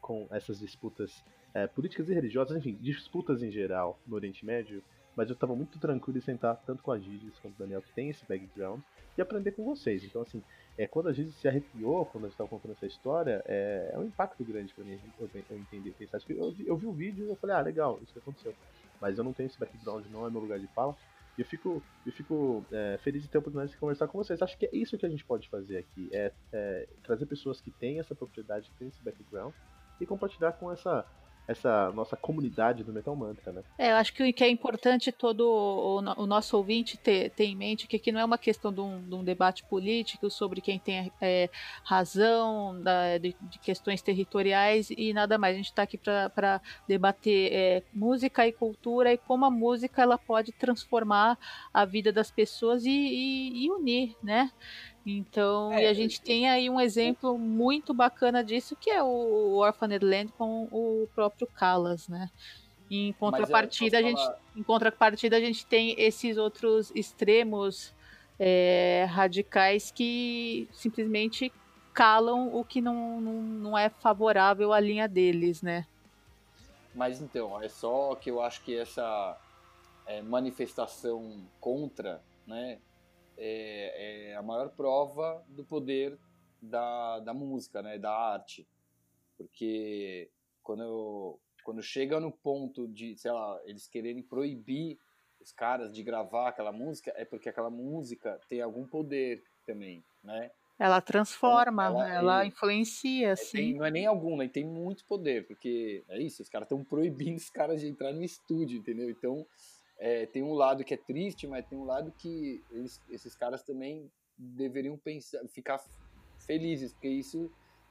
com essas disputas é, políticas e religiosas, enfim, disputas em geral no Oriente Médio. Mas eu tava muito tranquilo em sentar tanto com a Gigi quanto o Daniel, que tem esse background, e aprender com vocês. Então, assim, é, quando a Gigi se arrepiou, quando a gente tava contando essa história, é, é um impacto grande para mim eu, eu entender, pensar. Eu, vi, eu vi o vídeo e eu falei, ah, legal, isso que aconteceu. Mas eu não tenho esse background, não é meu lugar de fala. E eu fico, eu fico é, feliz de ter a oportunidade de conversar com vocês. Acho que é isso que a gente pode fazer aqui: é, é trazer pessoas que têm essa propriedade, que têm esse background, e compartilhar com essa essa nossa comunidade do Metal Mantra, né? É, eu acho que que é importante todo o, o nosso ouvinte ter, ter, em mente que aqui não é uma questão de um, de um debate político sobre quem tem é, razão, da, de, de, questões territoriais e nada mais. A gente está aqui para debater é, música e cultura e como a música ela pode transformar a vida das pessoas e, e, e unir, né? Então, é, e a gente tem aí um exemplo muito bacana disso, que é o Orphaned Land com o próprio Callas, né? Em contrapartida, a gente, falar... em contrapartida, a gente tem esses outros extremos é, radicais que simplesmente calam o que não, não, não é favorável à linha deles, né? Mas então, é só que eu acho que essa é, manifestação contra, né, é, é a maior prova do poder da, da música, né, da arte. Porque quando, eu, quando chega no ponto de, sei lá, eles quererem proibir os caras de gravar aquela música, é porque aquela música tem algum poder também, né? Ela transforma, ela, ela influencia, é, sim. Tem, não é nem algum, né? tem muito poder, porque é isso, os caras estão proibindo os caras de entrar no estúdio, entendeu? Então, é, tem um lado que é triste, mas tem um lado que eles, esses caras também deveriam pensar, ficar felizes, porque isso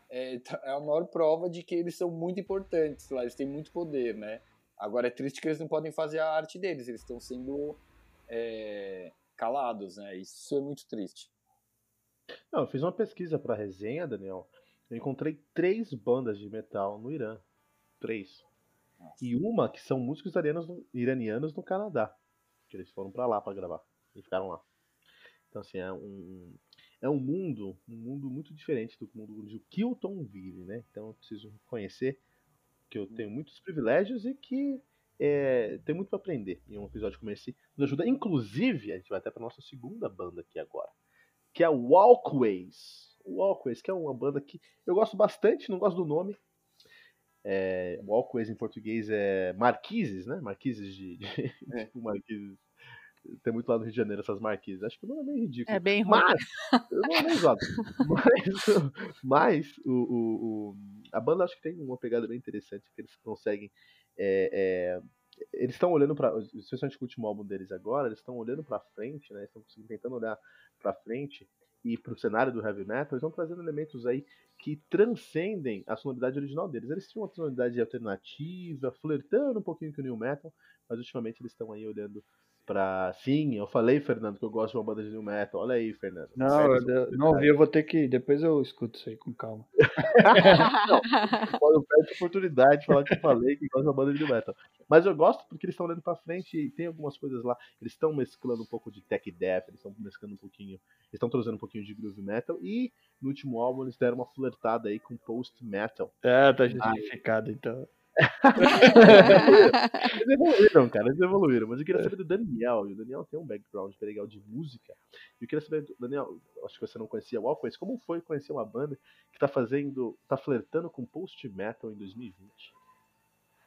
é, é, a maior prova de que eles são muito importantes lá, eles têm muito poder, né? Agora é triste que eles não podem fazer a arte deles, eles estão sendo é, calados, né? Isso é muito triste. Não, eu fiz uma pesquisa para resenha, Daniel. Eu encontrei três bandas de metal no Irã. Três. E uma que são músicos iranianos, iranianos no Canadá. Que eles foram para lá para gravar. E ficaram lá. Então, assim, é um, é um mundo, um mundo muito diferente do mundo onde o Kilton vive, né? Então eu preciso conhecer que eu tenho muitos privilégios e que é, tem muito para aprender em um episódio como esse. Nos ajuda, inclusive, a gente vai até para nossa segunda banda aqui agora, que é o Walkways. Walkways, que é uma banda que eu gosto bastante, não gosto do nome, é, walkways em português é marquises, né? Marquises de. de é. tipo marquises. Tem muito lá no Rio de Janeiro essas marquises. Acho que o nome é meio ridículo. É bem ruim. Mas, não é usado. mas, mas o, o, o, a banda acho que tem uma pegada bem interessante, que eles conseguem. É, é, eles estão olhando para, especialmente o último álbum deles agora, eles estão olhando para frente, né? Estão tentando olhar para frente e para o cenário do heavy metal, eles vão trazendo elementos aí que transcendem a sonoridade original deles. Eles tinham uma sonoridade alternativa, flertando um pouquinho com o new metal, mas ultimamente eles estão aí olhando pra. Sim, eu falei, Fernando, que eu gosto de uma banda de new metal. Olha aí, Fernando. Não, eu, não ouvi, eu vou ter que. Depois eu escuto isso aí com calma. não, eu peço oportunidade de falar que eu falei que gosto de uma banda de new metal. Mas eu gosto porque eles estão olhando pra frente e tem algumas coisas lá. Eles estão mesclando um pouco de tech death, eles estão mesclando um pouquinho. Eles estão trazendo um pouquinho de groove metal. E no último álbum eles deram uma flertada aí com post metal. É, tá justificado então eles evoluíram, cara, eles evoluíram. Mas eu queria saber do Daniel. E o Daniel tem um background bem legal de música. E eu queria saber, Daniel, acho que você não conhecia o Alquist, como foi conhecer uma banda que tá fazendo, tá flertando com post metal em 2020?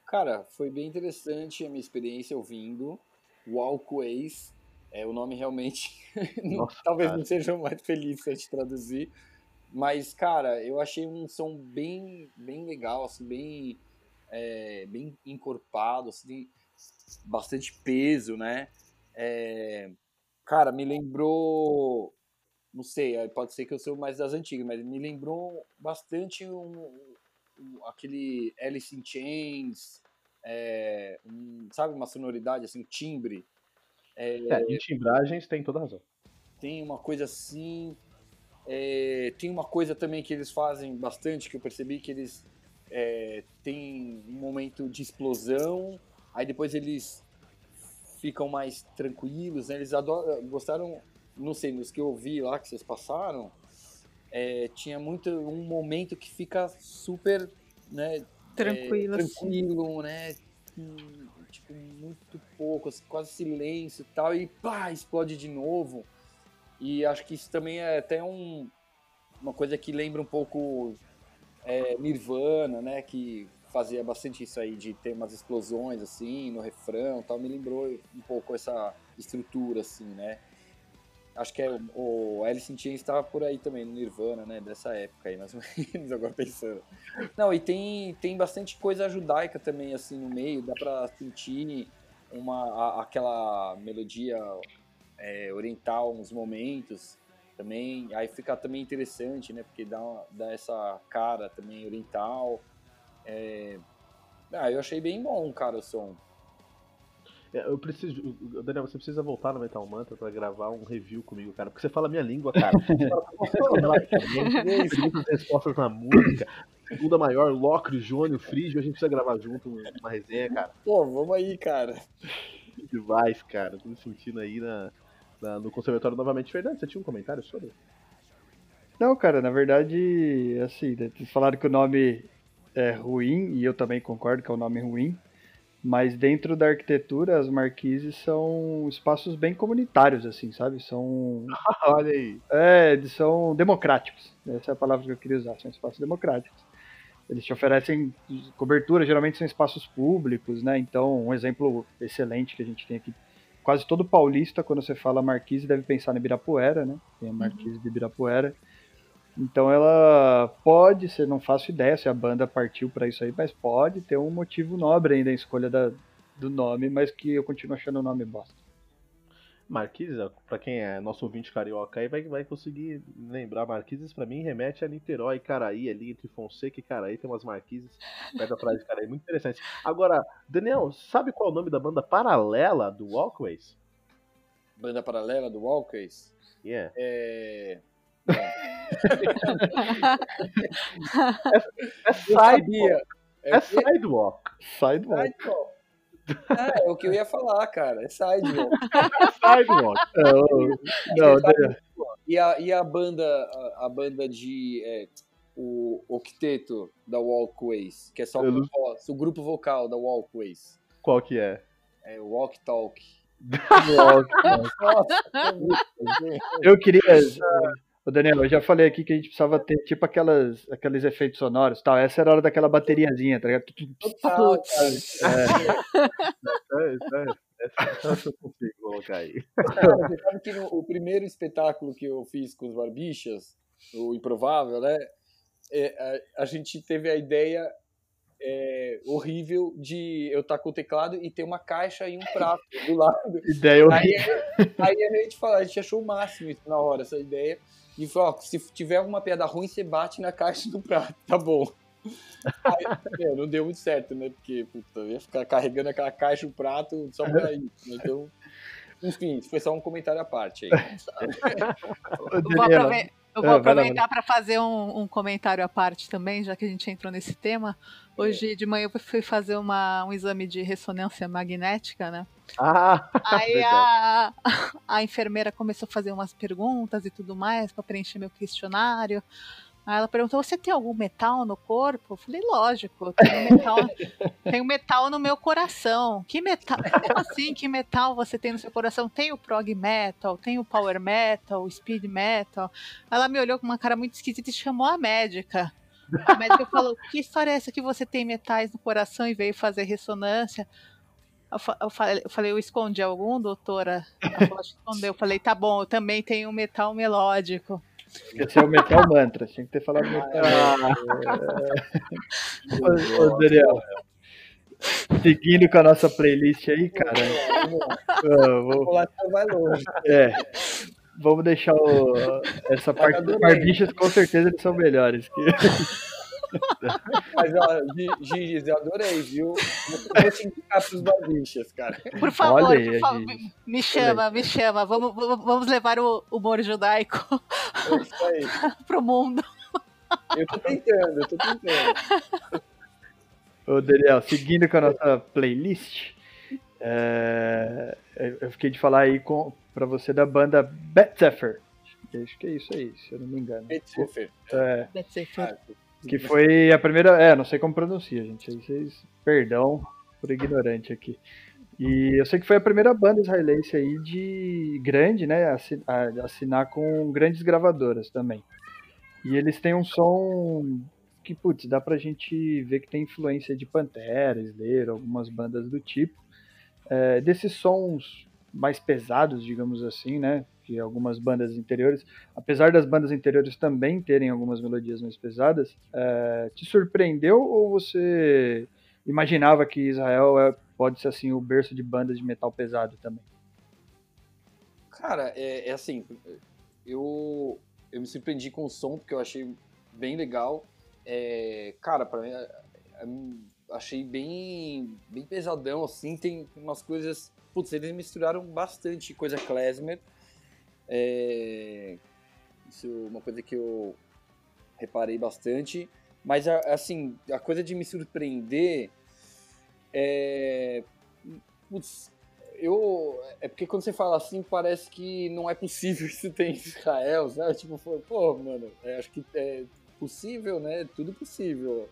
Cara, foi bem interessante a minha experiência ouvindo. Walkways é o nome realmente. Nossa, talvez cara. não seja o mais feliz gente traduzir, Mas, cara, eu achei um som bem, bem legal, assim, bem, é, bem encorpado, assim, bastante peso, né? É, cara, me lembrou, não sei, pode ser que eu sou mais das antigas, mas me lembrou bastante um, um aquele Alice in Chains, é, um, sabe, uma sonoridade, assim, um timbre. É, é, de timbragens tem toda razão. Tem uma coisa assim, é, tem uma coisa também que eles fazem bastante, que eu percebi que eles é, têm um momento de explosão, aí depois eles ficam mais tranquilos, né? Eles adoram, gostaram, não sei, nos que eu ouvi lá que vocês passaram, é, tinha muito um momento que fica super, né? Tranquilo, é, tranquilo, né? Tipo, muito pouco, assim, quase silêncio e tal, e pá, explode de novo. E acho que isso também é até um, uma coisa que lembra um pouco é, Nirvana, né? Que fazia bastante isso aí de ter umas explosões assim no refrão tal. Me lembrou um pouco essa estrutura assim, né? Acho que é, o Alice in Chains estava por aí também, no Nirvana, né? Dessa época aí, mais ou menos, agora pensando. Não, e tem, tem bastante coisa judaica também, assim, no meio. Dá pra sentir uma, a, aquela melodia é, oriental uns momentos também. Aí fica também interessante, né? Porque dá, dá essa cara também oriental. É... Ah, eu achei bem bom, cara, o som. É, eu preciso. Daniel, você precisa voltar no Metal Mantra pra gravar um review comigo, cara. Porque você fala a minha língua, cara. Perguntas respostas na música. Segunda maior, Locre, Jônio, Frígio, a gente precisa gravar junto uma resenha, cara. Pô, vamos aí, cara. Demais, cara. Tô me sentindo aí na, na, no conservatório novamente. Verdade, você tinha um comentário sobre? Não, cara, na verdade, assim, né, vocês falaram que o nome é ruim, e eu também concordo que é um nome ruim, mas dentro da arquitetura, as marquises são espaços bem comunitários, assim, sabe? São. Olha aí. É, são democráticos. Essa é a palavra que eu queria usar, são espaços democráticos. Eles te oferecem cobertura, geralmente são espaços públicos, né? Então, um exemplo excelente que a gente tem aqui quase todo paulista, quando você fala Marquise, deve pensar no Ibirapuera, né? Tem a uhum. Marquise uhum. de Ibirapuera. Então ela pode ser, não faço ideia se a banda partiu para isso aí, mas pode ter um motivo nobre ainda em escolha da, do nome, mas que eu continuo achando o nome bosta. Marquises, para quem é nosso ouvinte carioca aí, vai, vai conseguir lembrar. Marquises, para mim, remete a Niterói, Caraí, ali entre Fonseca e Caraí, tem umas Marquises perto da praia de Caraí, muito interessante. Agora, Daniel, sabe qual é o nome da banda paralela do Walkways? Banda paralela do Walkways? Yeah. É. é, é Sidewalk. É, é Sidewalk. Sidewalk. Sidewalk. É, é o que eu ia falar, cara. É Sidewalk. sidewalk. É, não, não, e, a, e a banda, a, a banda de. É, o octeto da Walkways, que é só o, o, grupo vocal da Walkways. Qual que é? É o Walk Talk. Walk, eu queria. Ô Daniel, eu já falei aqui que a gente precisava ter tipo aquelas, aqueles efeitos sonoros tal. Essa era a hora daquela bateriazinha, tá ligado? Total, é. Essa eu consigo colocar aí. Você sabe que no, o primeiro espetáculo que eu fiz com os Barbichas, o Improvável, né? É, a, a, gente teve a ideia é, horrível de eu estar tá com o teclado e ter uma caixa e um prato do lado. Ideia horrível. Aí, aí a gente falou, a gente achou o máximo isso na hora, essa ideia. E falou, ó, se tiver alguma piada ruim, você bate na caixa do prato, tá bom. Aí, é, não deu muito certo, né? Porque, puta, eu ia ficar carregando aquela caixa, o prato, só pra isso. Né? Então, enfim, foi só um comentário à parte aí. Eu vou, aproveitar para fazer um, um, comentário à parte também, já que a gente entrou nesse tema. Hoje de manhã eu fui fazer uma, um exame de ressonância magnética, né? Ah, Aí a, a enfermeira começou a fazer umas perguntas e tudo mais para preencher meu questionário. Aí ela perguntou: Você tem algum metal no corpo? Eu falei: Lógico, tenho metal, tenho metal no meu coração. Que metal? Como assim? Que metal você tem no seu coração? Tem o prog metal, tem o power metal, o speed metal. Ela me olhou com uma cara muito esquisita e chamou a médica. A médica falou: Que história é essa que você tem metais no coração e veio fazer ressonância? Eu falei, eu falei, eu escondi algum, doutora? Ela falou, escondeu. Eu falei, tá bom, eu também tenho metal melódico. Esse é o Metal Mantra. Tinha que ter falado Metal ah, é... Ô, Daniel, seguindo com a nossa playlist aí, cara. Vou... Vou... vai longe. É. Vamos deixar o... essa parte dos barbichas, com certeza eles são melhores. Que... Mas, ó, Gigi, eu adorei, viu? Vou te indicar pros barbichas, cara. Por favor, Olha, por favor me chama, me chama. Vamos, vamos levar o humor judaico é pro mundo. Eu tô tentando, eu tô tentando. Ô, Daniel, seguindo com a nossa playlist, é... eu fiquei de falar aí com, pra você da banda Bet Zephyr. Acho que é isso aí, se eu não me engano. Bet Zephyr. É. Ah, que foi a primeira. É, não sei como pronuncia, gente. Vocês. Perdão por ignorante aqui. E eu sei que foi a primeira banda israelense aí de grande, né? Assinar com grandes gravadoras também. E eles têm um som que, putz, dá pra gente ver que tem influência de Pantera, Slayer, algumas bandas do tipo. É, desses sons mais pesados, digamos assim, né? Que algumas bandas interiores, apesar das bandas interiores também terem algumas melodias mais pesadas, é, te surpreendeu ou você imaginava que Israel é, pode ser assim o berço de bandas de metal pesado também? Cara, é, é assim, eu eu me surpreendi com o som porque eu achei bem legal. É, cara, para mim é, é, achei bem bem pesadão assim, tem umas coisas putz, eles misturaram bastante coisa klezmer. É, isso é uma coisa que eu reparei bastante. Mas, assim, a coisa de me surpreender é. Putz, eu. É porque quando você fala assim, parece que não é possível isso ter em Israel, sabe? Tipo, pô, mano, é, acho que é possível, né? Tudo possível.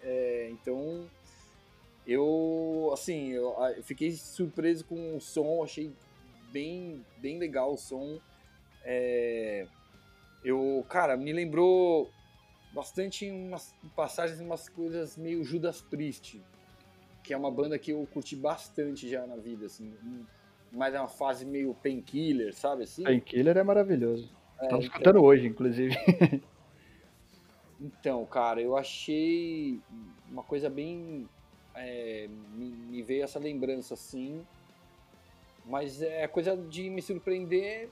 É, então, eu, assim, eu, eu, fiquei surpreso com o som, achei bem, bem legal o som. É, eu, cara, me lembrou bastante umas passagens, umas coisas meio Judas Priest, que é uma banda que eu curti bastante já na vida, assim, mas é uma fase meio painkiller, sabe assim? Painkiller é maravilhoso. É, Estamos então... escutando hoje, inclusive. então, cara, eu achei uma coisa bem é, me, me, veio essa lembrança assim. Mas é coisa de me surpreender.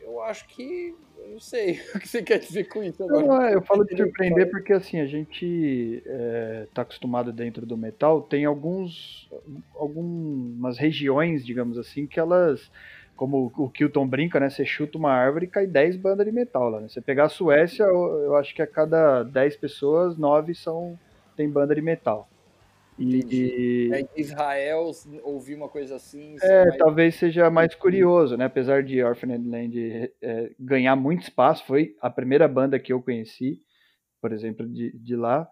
Eu acho que. Eu não sei o que você quer dizer com isso agora. Não, é, eu falo de surpreender porque assim, a gente é, tá acostumado dentro do metal, tem alguns. algumas regiões, digamos assim, que elas. Como o Kilton brinca, né? Você chuta uma árvore e cai 10 bandas de metal lá. Né? Você pegar a Suécia, eu, eu acho que a cada 10 pessoas, 9 são, tem banda de metal. E é, Israel ouvir uma coisa assim. É, mais... talvez seja mais curioso, né? Apesar de Orphaned Land é, ganhar muito espaço, foi a primeira banda que eu conheci, por exemplo, de, de lá.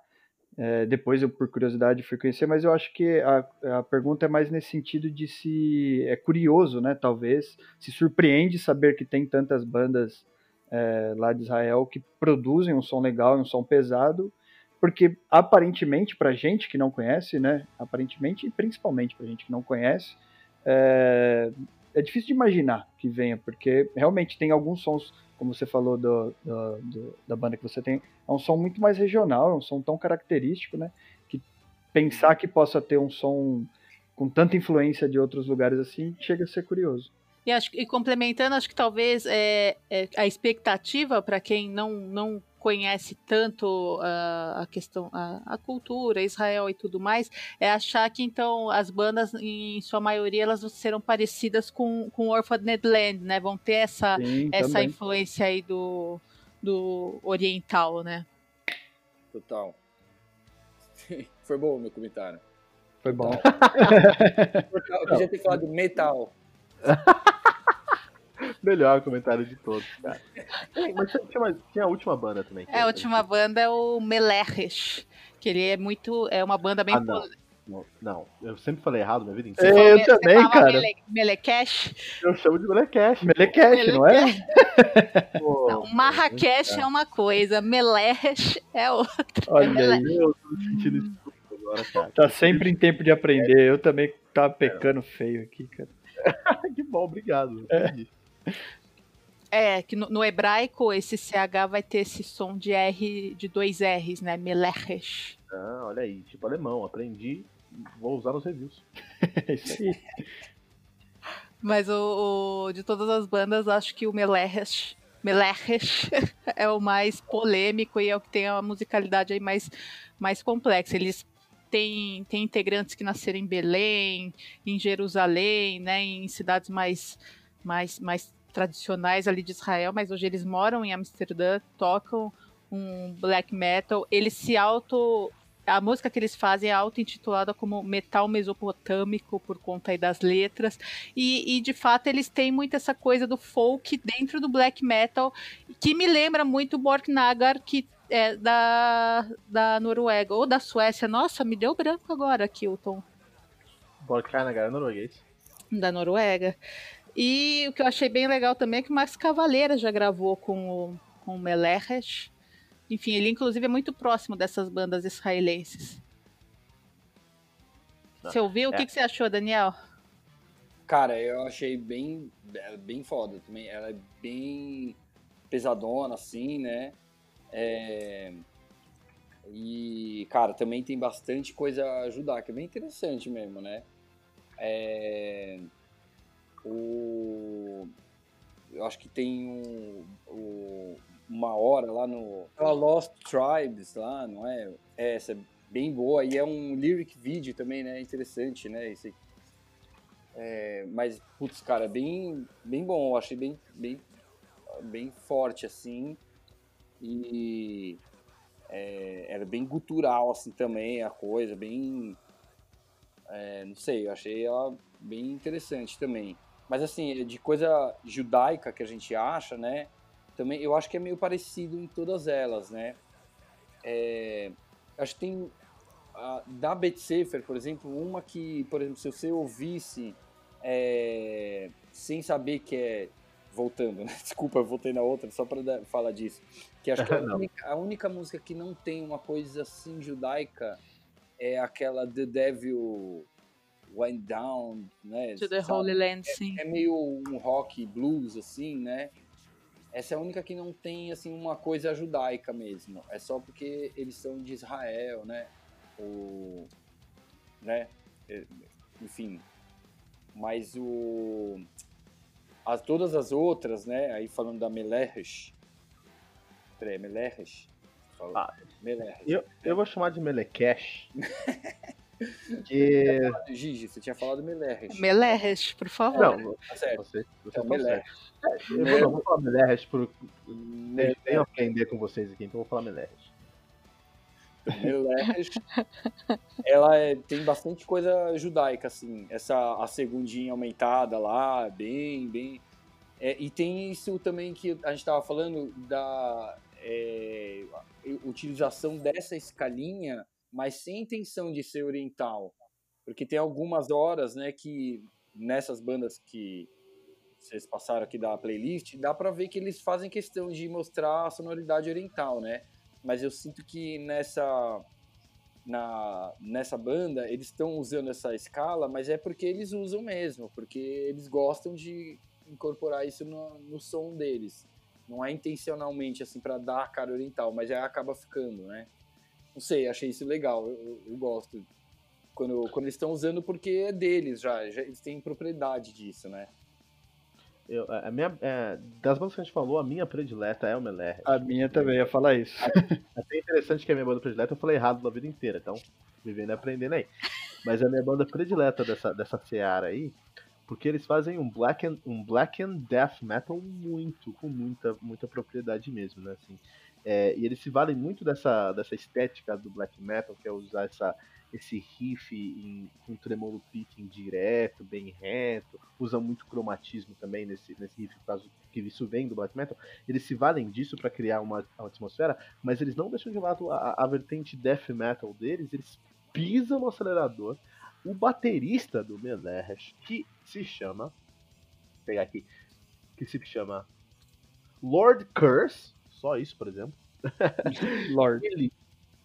É, depois eu, por curiosidade, fui conhecer, mas eu acho que a, a pergunta é mais nesse sentido de se é curioso, né? Talvez se surpreende saber que tem tantas bandas é, lá de Israel que produzem um som legal e um som pesado porque aparentemente para gente que não conhece, né, aparentemente e principalmente para gente que não conhece, é, é, difícil de imaginar que venha, porque realmente tem alguns sons, como você falou do, do, do, da banda que você tem, é um som muito mais regional, é um som tão característico, né, que pensar que possa ter um som com tanta influência de outros lugares assim chega a ser curioso. E, acho, e complementando, acho que talvez é, é a expectativa para quem não, não conhece tanto uh, a questão, a, a, cultura, Israel e tudo mais, é achar que então as bandas, em sua maioria, elas serão parecidas com, com Orphaned Land, né? Vão ter essa, Sim, essa influência aí do, do oriental, né? Total. Foi bom o meu comentário. Foi bom. Eu podia ter falado metal. Melhor comentário de todos, cara. mas tinha, tinha, a última banda também. É, a última banda é o Meleches, que ele é muito. É uma banda bem. Ah, não. Não, não, eu sempre falei errado minha vida inteira. É, eu também, cara. Mele, Melecash? Eu chamo de Melecash. Melecash, não é? não, Marrakech é uma coisa, Meleche é outra. Olha aí, eu tô sentindo isso agora, cara. Tá sempre em tempo de aprender. Eu também tava pecando feio aqui, cara. que bom, obrigado. É. É, que no, no, hebraico esse CH vai ter esse som de R, de dois R's, né? Meleches. Ah, olha aí, tipo alemão, aprendi, vou usar nos reviews. é. Mas o, o, de todas as bandas, acho que o Meleches, Meleches é o mais polêmico e é o que tem a musicalidade aí mais, mais complexa. Eles têm, têm integrantes que nasceram em Belém, em Jerusalém, né, em cidades mais, mais, mais tradicionais ali de Israel, mas hoje eles moram em Amsterdã, tocam um black metal. Eles se auto a música que eles fazem é auto-intitulada como Metal Mesopotâmico, por conta aí das letras. E, e, de fato eles têm muito essa coisa do folk dentro do black metal, que me lembra muito o Borknagar, que é da, da Noruega, ou da Suécia. Nossa, me deu branco agora, Kilton. Borknagar é norueguês. Da Noruega. E o que eu achei bem legal também é que o Max Cavaleira já gravou com o, com o Meleches. Enfim, ele inclusive é muito próximo dessas bandas israelenses. Ah, você ouviu? É. O que, que você achou, Daniel? Cara, eu achei bem, é, bem foda também. Ela é bem pesadona, assim, né? É... E, cara, também tem bastante coisa a que é bem interessante mesmo, né? É... O... Eu acho que tem um, uma hora lá no a Lost Tribes lá, não é? é? Essa é bem boa e é um lyric video também, né? Interessante, né? Esse, é, mas putz, cara, bem bem bom, eu achei bem bem bem forte assim e é, era bem gutural assim também a coisa, bem é, não sei, eu achei ela bem interessante também. Mas assim, de coisa judaica que a gente acha, né? também eu acho que é meio parecido em todas elas, né? É, acho que tem a, da Betsefer, por exemplo, uma que, por exemplo, se você ouvisse é, sem saber que é voltando, né? desculpa, eu voltei na outra só para falar disso, que acho que a única, a única, música que não tem uma coisa assim judaica é aquela The Devil Went Down, né? To the Holy Land, é, sim. É meio um rock blues assim, né? Essa é a única que não tem assim uma coisa judaica mesmo. É só porque eles são de Israel, né? O, né? É, enfim. Mas o as, todas as outras, né? Aí falando da Meleres. Peraí, Meleres. Ah, Meleres. Eu, eu vou chamar de Melekesh. Que... Gigi, você tinha falado Melerres. Melerres, por favor. Não, tá certo. Você, você é, tá Melerres. Eu vou, não, vou falar Melerres por. Nem aprender com vocês aqui, então eu vou falar Melerres. Melerres, ela é, tem bastante coisa judaica, assim. Essa a segundinha aumentada lá, bem, bem. É, e tem isso também que a gente estava falando da é, utilização dessa escalinha mas sem intenção de ser oriental. Porque tem algumas horas, né, que nessas bandas que vocês passaram aqui da playlist, dá para ver que eles fazem questão de mostrar a sonoridade oriental, né? Mas eu sinto que nessa na, nessa banda eles estão usando essa escala, mas é porque eles usam mesmo, porque eles gostam de incorporar isso no, no som deles. Não é intencionalmente assim para dar a cara oriental, mas aí acaba ficando, né? Não sei, achei isso legal. Eu, eu gosto. Quando, quando eles estão usando, porque é deles já, já. Eles têm propriedade disso, né? Eu, a minha, é, das bandas que a gente falou, a minha predileta é o Meler. A minha também ia falar isso. É até interessante que a minha banda predileta eu falei errado na vida inteira, então vivendo e aprendendo aí. Mas a minha banda predileta dessa, dessa seara aí, porque eles fazem um black and, um black and death metal muito, com muita, muita propriedade mesmo, né? Assim, é, e eles se valem muito dessa, dessa estética do black metal, que é usar essa, esse riff em, com tremolo picking direto, bem reto, usa muito cromatismo também nesse, nesse riff, causa que isso vem do black metal. Eles se valem disso para criar uma, uma, atmosfera, mas eles não deixam de lado a, a vertente death metal deles, eles pisam no acelerador. O baterista do Meleres, que se chama. Vou pegar aqui. Que se chama Lord Curse só isso, por exemplo. Lord. Ele,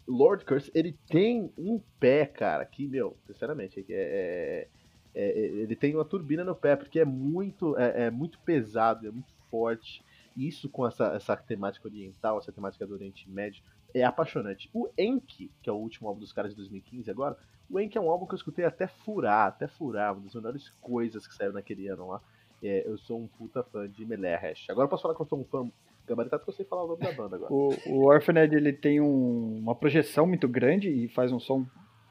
Lord Curse, ele tem um pé, cara, que, meu, sinceramente, é, é, é, é ele tem uma turbina no pé, porque é muito, é, é, muito pesado, é muito forte. isso com essa, essa temática oriental, essa temática do Oriente Médio, é apaixonante. O Enki, que é o último álbum dos caras de 2015 agora, o Enki é um álbum que eu escutei até furar, até furar, uma das melhores coisas que saiu naquele ano lá. É, eu sou um puta fã de Melehesh. Agora eu posso falar que eu sou um fã gabaritado que eu sei falar o nome da banda agora. o, o Orphaned, ele tem um, uma projeção muito grande e faz um som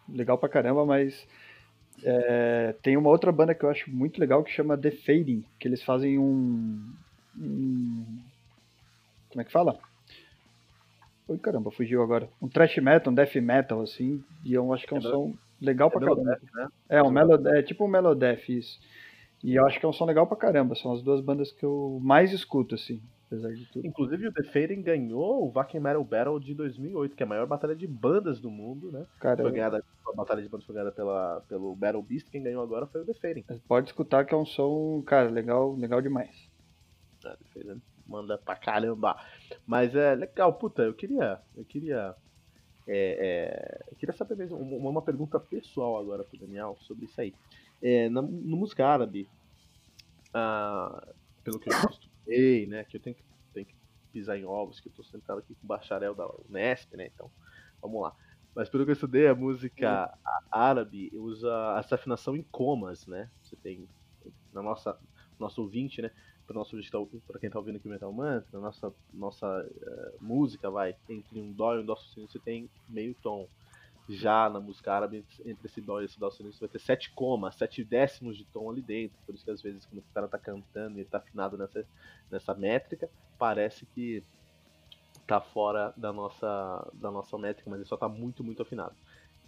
legal pra caramba, mas é, tem uma outra banda que eu acho muito legal que chama The Fading, que eles fazem um, um como é que fala? Oi, caramba, fugiu agora. Um thrash metal, um death metal, assim, e eu acho que é um é som legal pra é caramba. Melodeath, né? É, um melod é tipo um Melodeath, isso. E eu acho que é um som legal pra caramba. São as duas bandas que eu mais escuto, assim, apesar de tudo. Inclusive o The Fading ganhou o Wacken Metal Battle de 2008, que é a maior batalha de bandas do mundo, né? Cara, foi ganhada, a batalha de bandas foi ganhada pela, pelo Battle Beast, quem ganhou agora foi o The Fading. Pode escutar que é um som, cara, legal, legal demais. É, The Fading manda pra caramba. Mas é legal, puta, eu queria. Eu queria. É, é, eu queria saber mesmo uma, uma, pergunta pessoal agora pro Daniel sobre isso aí. É, na, no música árabe, ah, pelo que eu estudei, né, que eu tenho que, tenho que pisar em ovos, que eu tô sentado aqui com o bacharel da Unesp, né, então vamos lá. Mas pelo que eu estudei, a música árabe usa essa afinação em comas, né? Você tem na nossa nosso ouvinte, né? Para nosso para quem está ouvindo aqui o Metal Mantra, nossa nossa uh, música vai entre um dó e um dó sustenido, você tem meio tom já na música árabe, entre esse dó e esse dó você vai ter sete comas, sete décimos de tom ali dentro. Por isso que às vezes quando o cara tá cantando e tá afinado nessa, nessa métrica, parece que tá fora da nossa, da nossa métrica, mas ele só tá muito, muito afinado.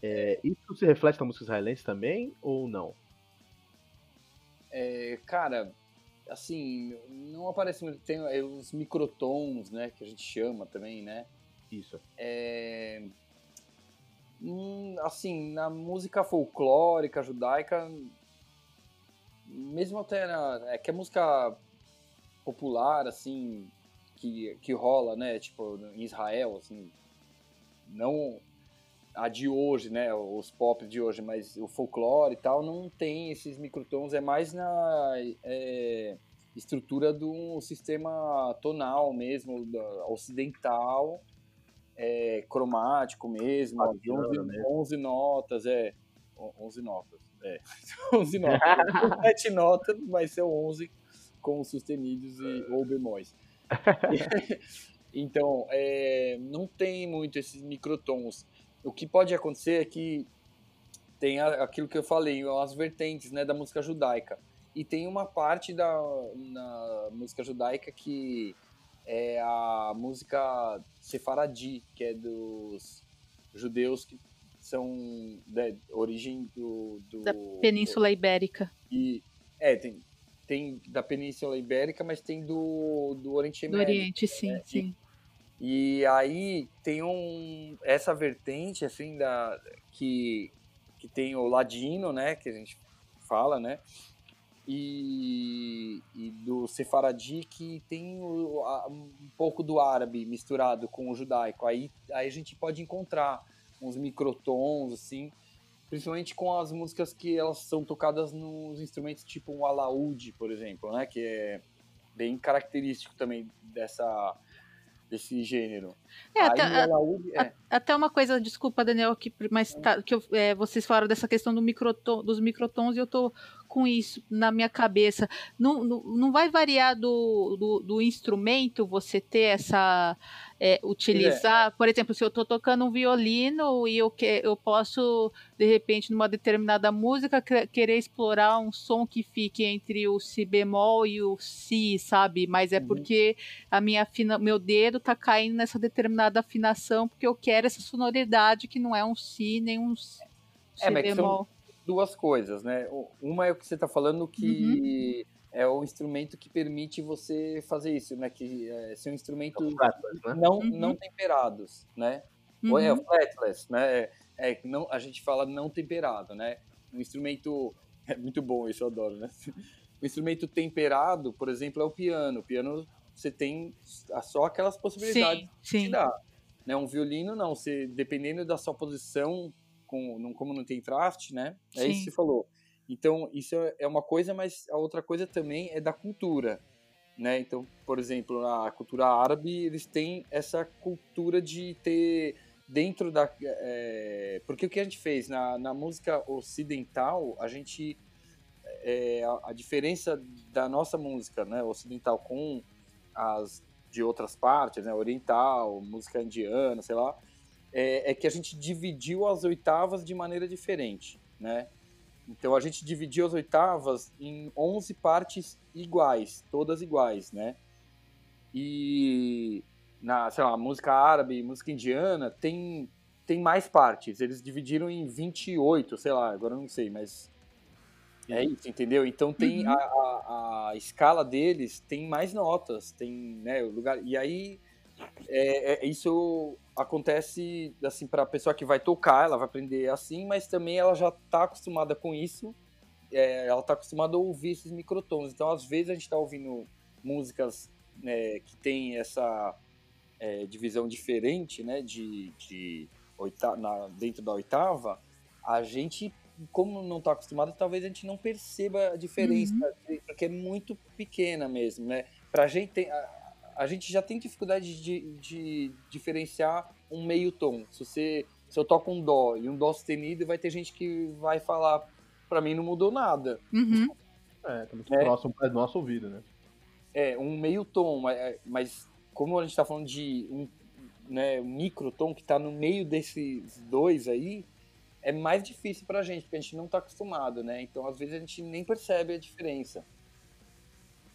É, isso se reflete na música israelense também ou não? É, cara, assim, não aparece muito. Tem os microtons, né? Que a gente chama também, né? Isso. É, assim, na música folclórica judaica, mesmo até na. É que a música popular, assim, que, que rola, né? Tipo, em Israel, assim, não a de hoje, né? Os pop de hoje, mas o folclore e tal, não tem esses microtons, é mais na é, estrutura do sistema tonal mesmo, ocidental é, cromático mesmo, ah, 11, mesmo. 11 notas, é. 11 notas, é. 11 notas. 7 notas vai ser 11 com sustenidos e, ou bemóis. então, é, não tem muito esses microtons. O que pode acontecer é que tem aquilo que eu falei, as vertentes né, da música judaica. E tem uma parte da na música judaica que é a música Sefaradi, que é dos judeus que são da né, origem do, do, da Península Ibérica. E é, tem, tem da Península Ibérica, mas tem do, do Oriente Médio. Do Oriente, sim, né? sim. E, e, aí tem um essa vertente assim da que que tem o ladino, né, que a gente fala, né? E, e do Sefaradi que tem o, a, um pouco do árabe misturado com o judaico. Aí, aí a gente pode encontrar uns microtons, assim, principalmente com as músicas que elas são tocadas nos instrumentos tipo um alaúde, por exemplo, né? Que é bem característico também dessa desse gênero. É, até, é. até, uma coisa, desculpa, Daniel, que, mas tá, que eu, é, vocês falaram dessa questão do microtom, dos microtons e eu tô com isso na minha cabeça. Não, não, não vai variar do, do, do instrumento você ter essa. É, utilizar, é. por exemplo, se eu estou tocando um violino e eu, que, eu posso, de repente, numa determinada música, querer explorar um som que fique entre o si bemol e o si, sabe? Mas é uhum. porque a minha afina, meu dedo está caindo nessa determinada afinação porque eu quero essa sonoridade que não é um si nem um si é, bemol duas coisas, né? Uma é o que você está falando que uhum. É o instrumento que permite você fazer isso, né? Que é, são instrumentos né? não, uhum. não temperados, né? Uhum. Ou é o flatless, né? É, é, não, a gente fala não temperado, né? Um instrumento é muito bom, isso eu adoro, né? O instrumento temperado, por exemplo, é o piano. O piano você tem só aquelas possibilidades sim, de sim. dar. Né? Um violino não, você dependendo da sua posição com, não, como não tem draft, né? É Sim. isso que você falou. Então, isso é, é uma coisa, mas a outra coisa também é da cultura. né? Então, por exemplo, na cultura árabe, eles têm essa cultura de ter dentro da. É, porque o que a gente fez na, na música ocidental, a gente. É, a, a, diferença da nossa música né, ocidental com as de outras partes, né, oriental, música indiana, sei lá, é, é que a gente dividiu as oitavas de maneira diferente, né? Então a gente dividiu as oitavas em 11 partes iguais, todas iguais, né? E na, sei lá, música árabe, música indiana tem tem mais partes. Eles dividiram em 28, sei lá, agora eu não sei, mas é isso, entendeu? Então tem uhum. a, a, a, escala deles tem mais notas, tem, né, o lugar. E aí é, é, isso acontece assim para a pessoa que vai tocar, ela vai aprender assim, mas também ela já está acostumada com isso, é, ela está acostumada a ouvir esses microtons. Então, às vezes a gente está ouvindo músicas né, que tem essa é, divisão diferente, né, de, de oita na, dentro da oitava, a gente como não está acostumado, talvez a gente não perceba a diferença, uhum. porque é muito pequena mesmo, né? Pra gente, a gente já tem dificuldade de, de diferenciar um meio tom. Se você se eu toco um dó e um dó sustenido, vai ter gente que vai falar para mim não mudou nada. Uhum. É, tá muito é. próximo do nosso ouvido, né? É, um meio tom, mas como a gente tá falando de um, né, um microtom que tá no meio desses dois aí, é mais difícil pra gente, porque a gente não tá acostumado, né? Então, às vezes, a gente nem percebe a diferença.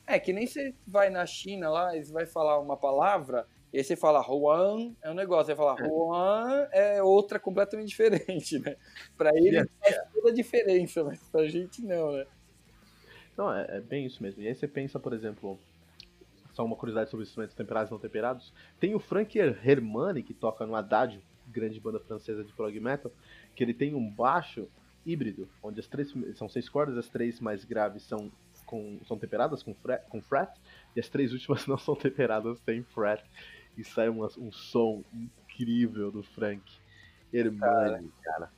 É, que nem você vai na China lá, eles vai falar uma palavra, e aí você fala Juan, é um negócio, você fala Juan é outra completamente diferente, né? Pra ele faz toda a diferença, mas pra gente não, né? Não, é, é, bem isso mesmo. E aí você pensa, por exemplo, só uma curiosidade sobre instrumentos temperados e não temperados. Tem o Frank Hermani, que toca no Haddad, grande banda francesa de prog metal, que ele tem um baixo híbrido, onde as três são seis cordas, as três mais graves são com, são temperadas com, fret, com fret, e as três últimas não são temperadas sem fret. E sai uma, um som incrível do Frank. Hermano, cara. cara.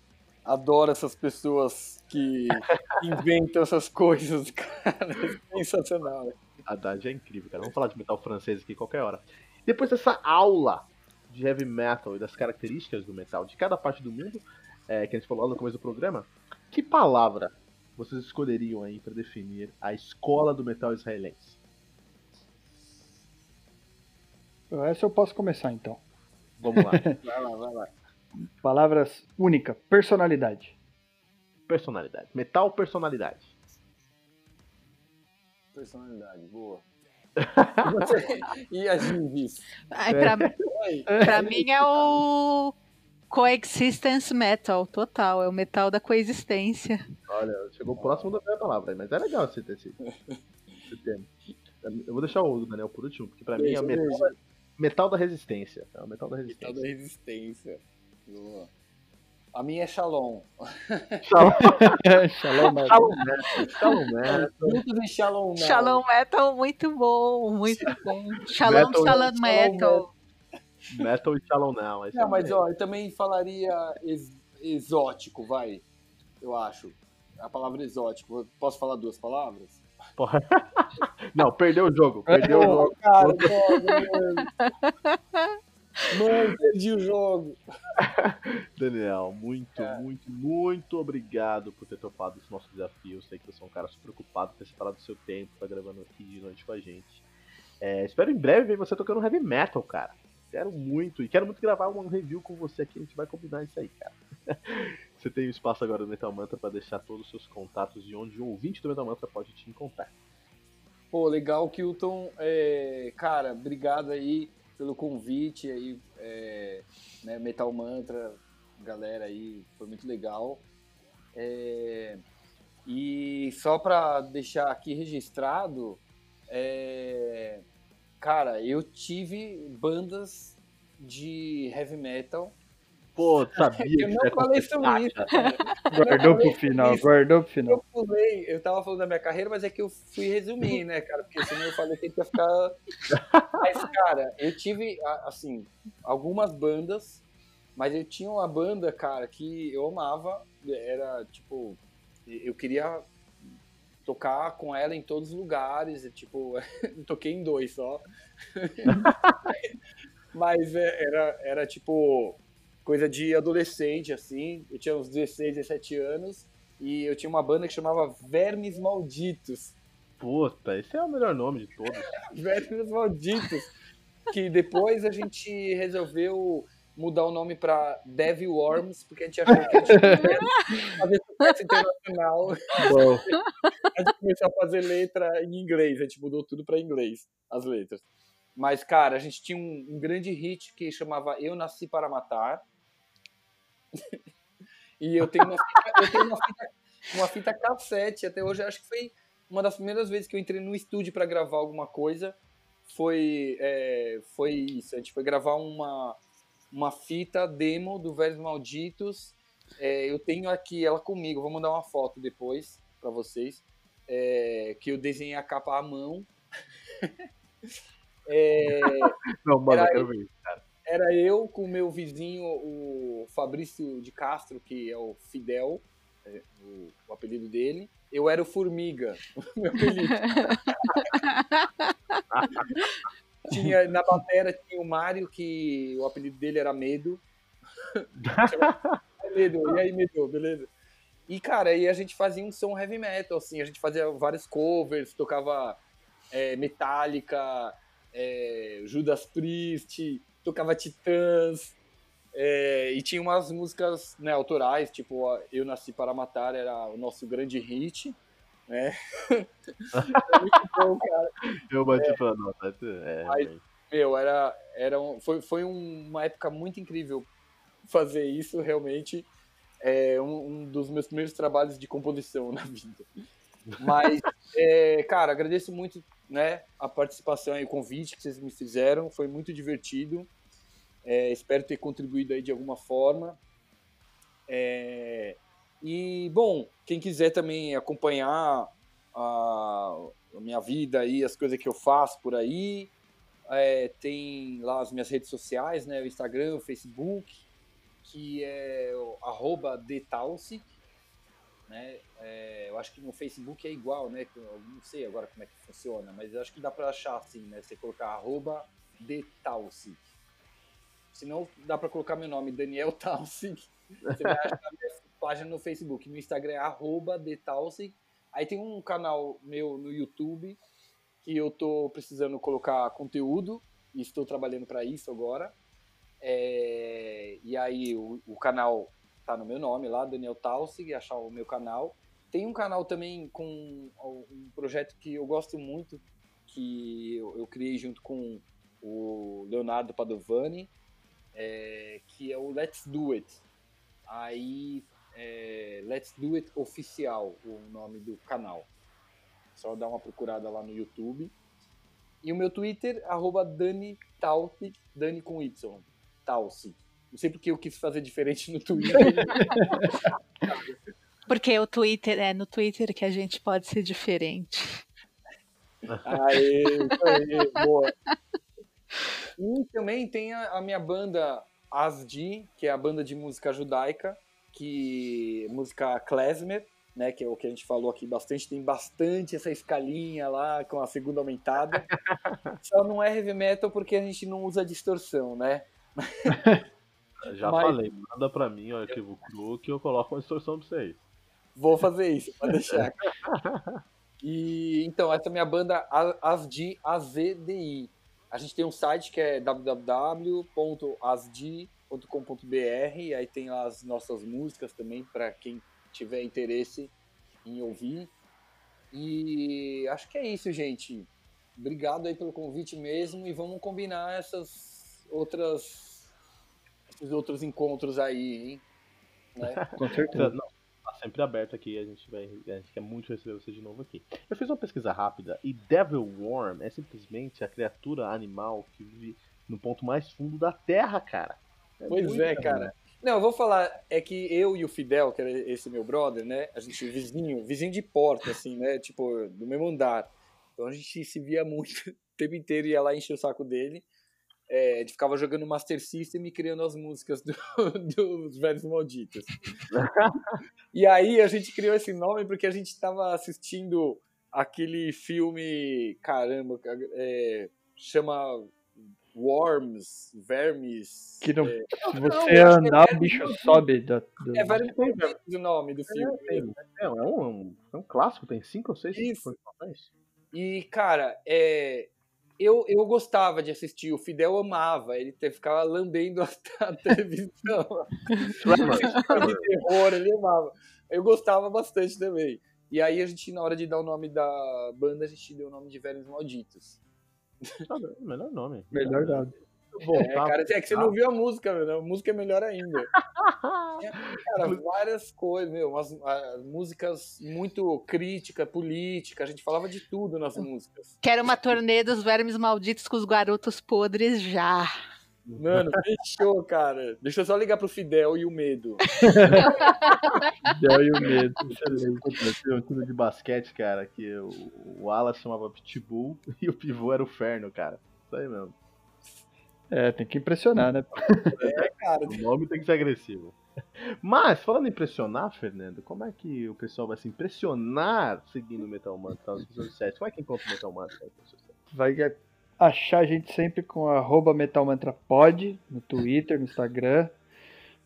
Adoro essas pessoas que inventam essas coisas, cara. Sensacional. A Haddad é incrível, cara. Vamos falar de metal francês aqui qualquer hora. Depois dessa aula de heavy metal e das características do metal de cada parte do mundo, é, que a gente falou lá no começo do programa, que palavra vocês escolheriam aí para definir a escola do metal israelense? Essa eu posso começar então. Vamos lá. vai lá, vai lá. Palavras única, personalidade. Personalidade. Metal personalidade. Personalidade, boa. e a Gingis? Ai, pra, pra mim é o Coexistence Metal, total. É o metal da coexistência. Olha, chegou próximo da minha palavra, mas é legal esse, esse, esse tema. Eu vou deixar o Daniel por último, porque pra Deixa, mim é metal, metal, da resistência. É o metal da resistência. Metal da resistência. Boa. A minha é Shalom. Shalom, shalom Metal. Shalom Metal. Shalom Metal. Shalom Metal. Shalom Metal, muito bom, muito bom. Shalom, metal, Shalom Metal. Metal e Shalom Now. Não, mas ó, eu também falaria ex exótico, vai. Eu acho. A palavra exótico. Posso falar duas palavras? Porra. Não, perdeu o jogo. Perdeu o jogo. Cara, Mano, perdi o jogo. Daniel, muito, é. muito, muito obrigado por ter topado esse nosso desafio. sei que você é um cara super preocupado, ter separado o seu tempo, tá gravando aqui de noite com a gente. É, espero em breve ver você tocando heavy metal, cara. Quero muito. E quero muito gravar um review com você aqui. A gente vai combinar isso aí, cara. você tem espaço agora no Metal Mantra para deixar todos os seus contatos de onde um ouvinte do Metal Mantra pode te encontrar. Pô, legal, Kilton. É, cara, obrigado aí pelo convite aí. É, né, Metal Mantra, galera aí, foi muito legal. É, e só para deixar aqui registrado, é, Cara, eu tive bandas de heavy metal. Pô, sabia eu não falei sobre isso. Guardou pro final, guardou pro final. Eu pulei, eu tava falando da minha carreira, mas é que eu fui resumir, né, cara? Porque senão eu falei que ia ficar. Mas, cara, eu tive, assim, algumas bandas, mas eu tinha uma banda, cara, que eu amava. Era tipo, eu queria tocar com ela em todos os lugares. E, tipo, toquei em dois só. Mas é, era, era tipo coisa de adolescente, assim. Eu tinha uns 16, 17 anos. E eu tinha uma banda que chamava Vermes Malditos. Puta, esse é o melhor nome de todos. Vermes Malditos. Que depois a gente resolveu mudar o nome pra Devil Worms, porque a gente achou que a gente ia fazer sucesso internacional. Bom. A gente começou a fazer letra em inglês, a gente mudou tudo pra inglês, as letras. Mas, cara, a gente tinha um, um grande hit que chamava Eu Nasci Para Matar. e eu tenho uma fita, eu tenho uma fita, uma fita cassete, até hoje acho que foi uma das primeiras vezes que eu entrei no estúdio para gravar alguma coisa. Foi, é, foi isso, a gente foi gravar uma, uma fita demo do Velhos Malditos. É, eu tenho aqui ela comigo, vou mandar uma foto depois para vocês. É, que eu desenhei a capa à mão. É, Não, mano, era, eu ver, era eu com o meu vizinho, o Fabrício de Castro, que é o Fidel, é, o, o apelido dele. Eu era o Formiga, o meu apelido. tinha, na batera tinha o Mário, que o apelido dele era Medo. Medo, e aí, Medo, beleza? E, cara, aí a gente fazia um som heavy metal, assim, a gente fazia vários covers, tocava é, Metallica, é, Judas Priest, tocava Titãs, é, e tinha umas músicas né, autorais, tipo Eu Nasci Para Matar era o nosso grande hit, né? é muito bom, cara. Eu bati é, pra nota. É, mas, meu, era, era um, foi, foi uma época muito incrível fazer isso, realmente. É um, um dos meus primeiros trabalhos de composição na vida. Mas, é, cara, agradeço muito né, a participação e o convite que vocês me fizeram. Foi muito divertido. É, espero ter contribuído aí de alguma forma. É, e, bom, quem quiser também acompanhar a, a, minha vida e as coisas que eu faço por aí, é, tem lá as minhas redes sociais, né, o Instagram, o Facebook, que é arroba detalsic, né? É, eu acho que no Facebook é igual, né? Eu não sei agora como é que funciona, mas eu acho que dá para achar assim, né? Você colocar arroba detalsic. Se não, dá para colocar meu nome, Daniel Talsic. Você vai achar página no Facebook. No Instagram é arroba detalsic. Aí tem um canal meu no YouTube que eu tô precisando colocar conteúdo e estou trabalhando para isso agora. É, e aí o, o canal tá no meu nome lá, Daniel Talsig, achar o meu canal. Tem um canal também com um projeto que eu gosto muito, que eu, eu criei junto com o Leonardo Padovani, é, que é o Let's Do It. Aí, é, Let's Do It Oficial, o nome do canal. Só dar uma procurada lá no YouTube. E o meu Twitter, arroba Dani Dani com Y. Não sei porque eu quis fazer diferente no Twitter. porque o Twitter é no Twitter que a gente pode ser diferente. Aê, aí, boa. E também tem a, a minha banda Asdi, que é a banda de música judaica, que música klezmer, né, que é o que a gente falou aqui bastante, tem bastante essa escalinha lá com a segunda aumentada. Só não é heavy metal porque a gente não usa distorção, né? Já Mas... falei, manda pra mim o arquivo cru que eu coloco uma distorção pra vocês. Vou fazer isso, pode deixar. e então, essa é a minha banda Asdi, AZDI. A gente tem um site que é www.asdi.com.br, aí tem lá as nossas músicas também para quem tiver interesse em ouvir. E acho que é isso, gente. Obrigado aí pelo convite mesmo e vamos combinar essas outras esses outros encontros aí, hein? Né? Com certeza. Não, tá sempre aberto aqui, a gente vai. A gente quer muito receber você de novo aqui. Eu fiz uma pesquisa rápida e Devil Worm é simplesmente a criatura animal que vive no ponto mais fundo da Terra, cara. É pois é, cara. Não, eu vou falar, é que eu e o Fidel, que era esse meu brother, né? A gente, vizinho, vizinho de porta, assim, né? Tipo, do mesmo andar. Então a gente se via muito, o tempo inteiro ia lá encher o saco dele é, a gente ficava jogando Master System e criando as músicas do, dos velhos malditos. E aí a gente criou esse nome porque a gente estava assistindo aquele filme, caramba, é, chama Worms, Vermes. Que não, é, se você não, andar, o bicho sobe. Da, do... É Vermes o nome do filme. É, é, é, um, é um clássico, tem cinco ou seis participações. E, cara, é, eu, eu gostava de assistir, o Fidel amava, ele ficava lambendo a, a televisão. de terror, ele amava. Eu gostava bastante também. E aí a gente, na hora de dar o nome da banda, a gente deu o nome de Velhos Malditos. Tá melhor nome. Melhor dado. é, tá. cara, é que você não viu a música, meu, a música é melhor ainda. cara, várias coisas, meu, umas, uh, músicas muito crítica, política, a gente falava de tudo nas músicas. Quero uma turnê dos vermes malditos com os garotos podres já. Mano, fechou, cara. Deixa eu só ligar pro Fidel e o Medo. Fidel e o Medo. Tem um time de basquete, cara, que o, o Ala chamava Pitbull e o pivô era o Ferno, cara. Isso aí mesmo. É, tem que impressionar, né? É, cara. O nome tem que ser agressivo. Mas, falando em impressionar, Fernando, como é que o pessoal vai se impressionar seguindo o Metal Mantra nos episódios 7? Como é que encontra o Metal Mantra? Vai achar a gente sempre com arroba metalmantrapod no Twitter, no Instagram,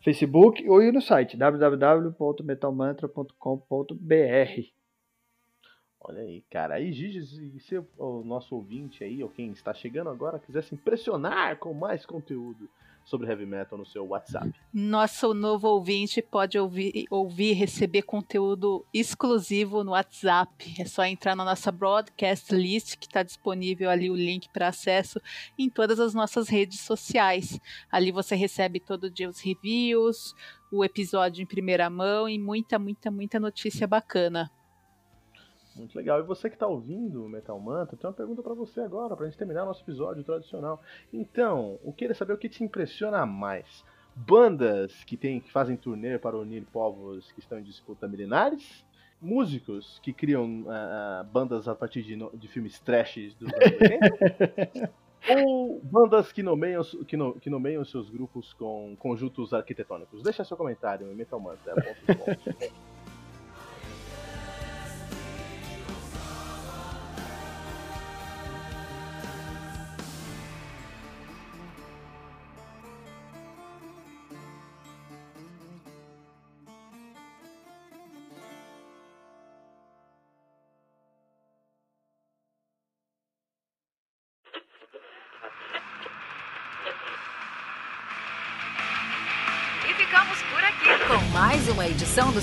Facebook ou no site www.metalmantra.com.br. Olha aí, cara. Aí, Gigi, se o nosso ouvinte aí, ou quem está chegando agora, quiser se impressionar com mais conteúdo sobre heavy metal no seu WhatsApp. Nosso novo ouvinte pode ouvir, ouvir receber conteúdo exclusivo no WhatsApp. É só entrar na nossa broadcast list, que está disponível ali o link para acesso em todas as nossas redes sociais. Ali você recebe todo dia os reviews, o episódio em primeira mão e muita, muita, muita notícia bacana. Muito legal. E você que está ouvindo o Metal Mantra, tem uma pergunta para você agora, para a gente terminar nosso episódio tradicional. Então, o queira saber o que te impressiona mais? Bandas que, tem, que fazem turnê para unir povos que estão em disputa milenares? Músicos que criam uh, bandas a partir de, de filmes trash dos anos 80? ou bandas que nomeiam, que, no, que nomeiam seus grupos com conjuntos arquitetônicos? Deixa seu comentário em Metal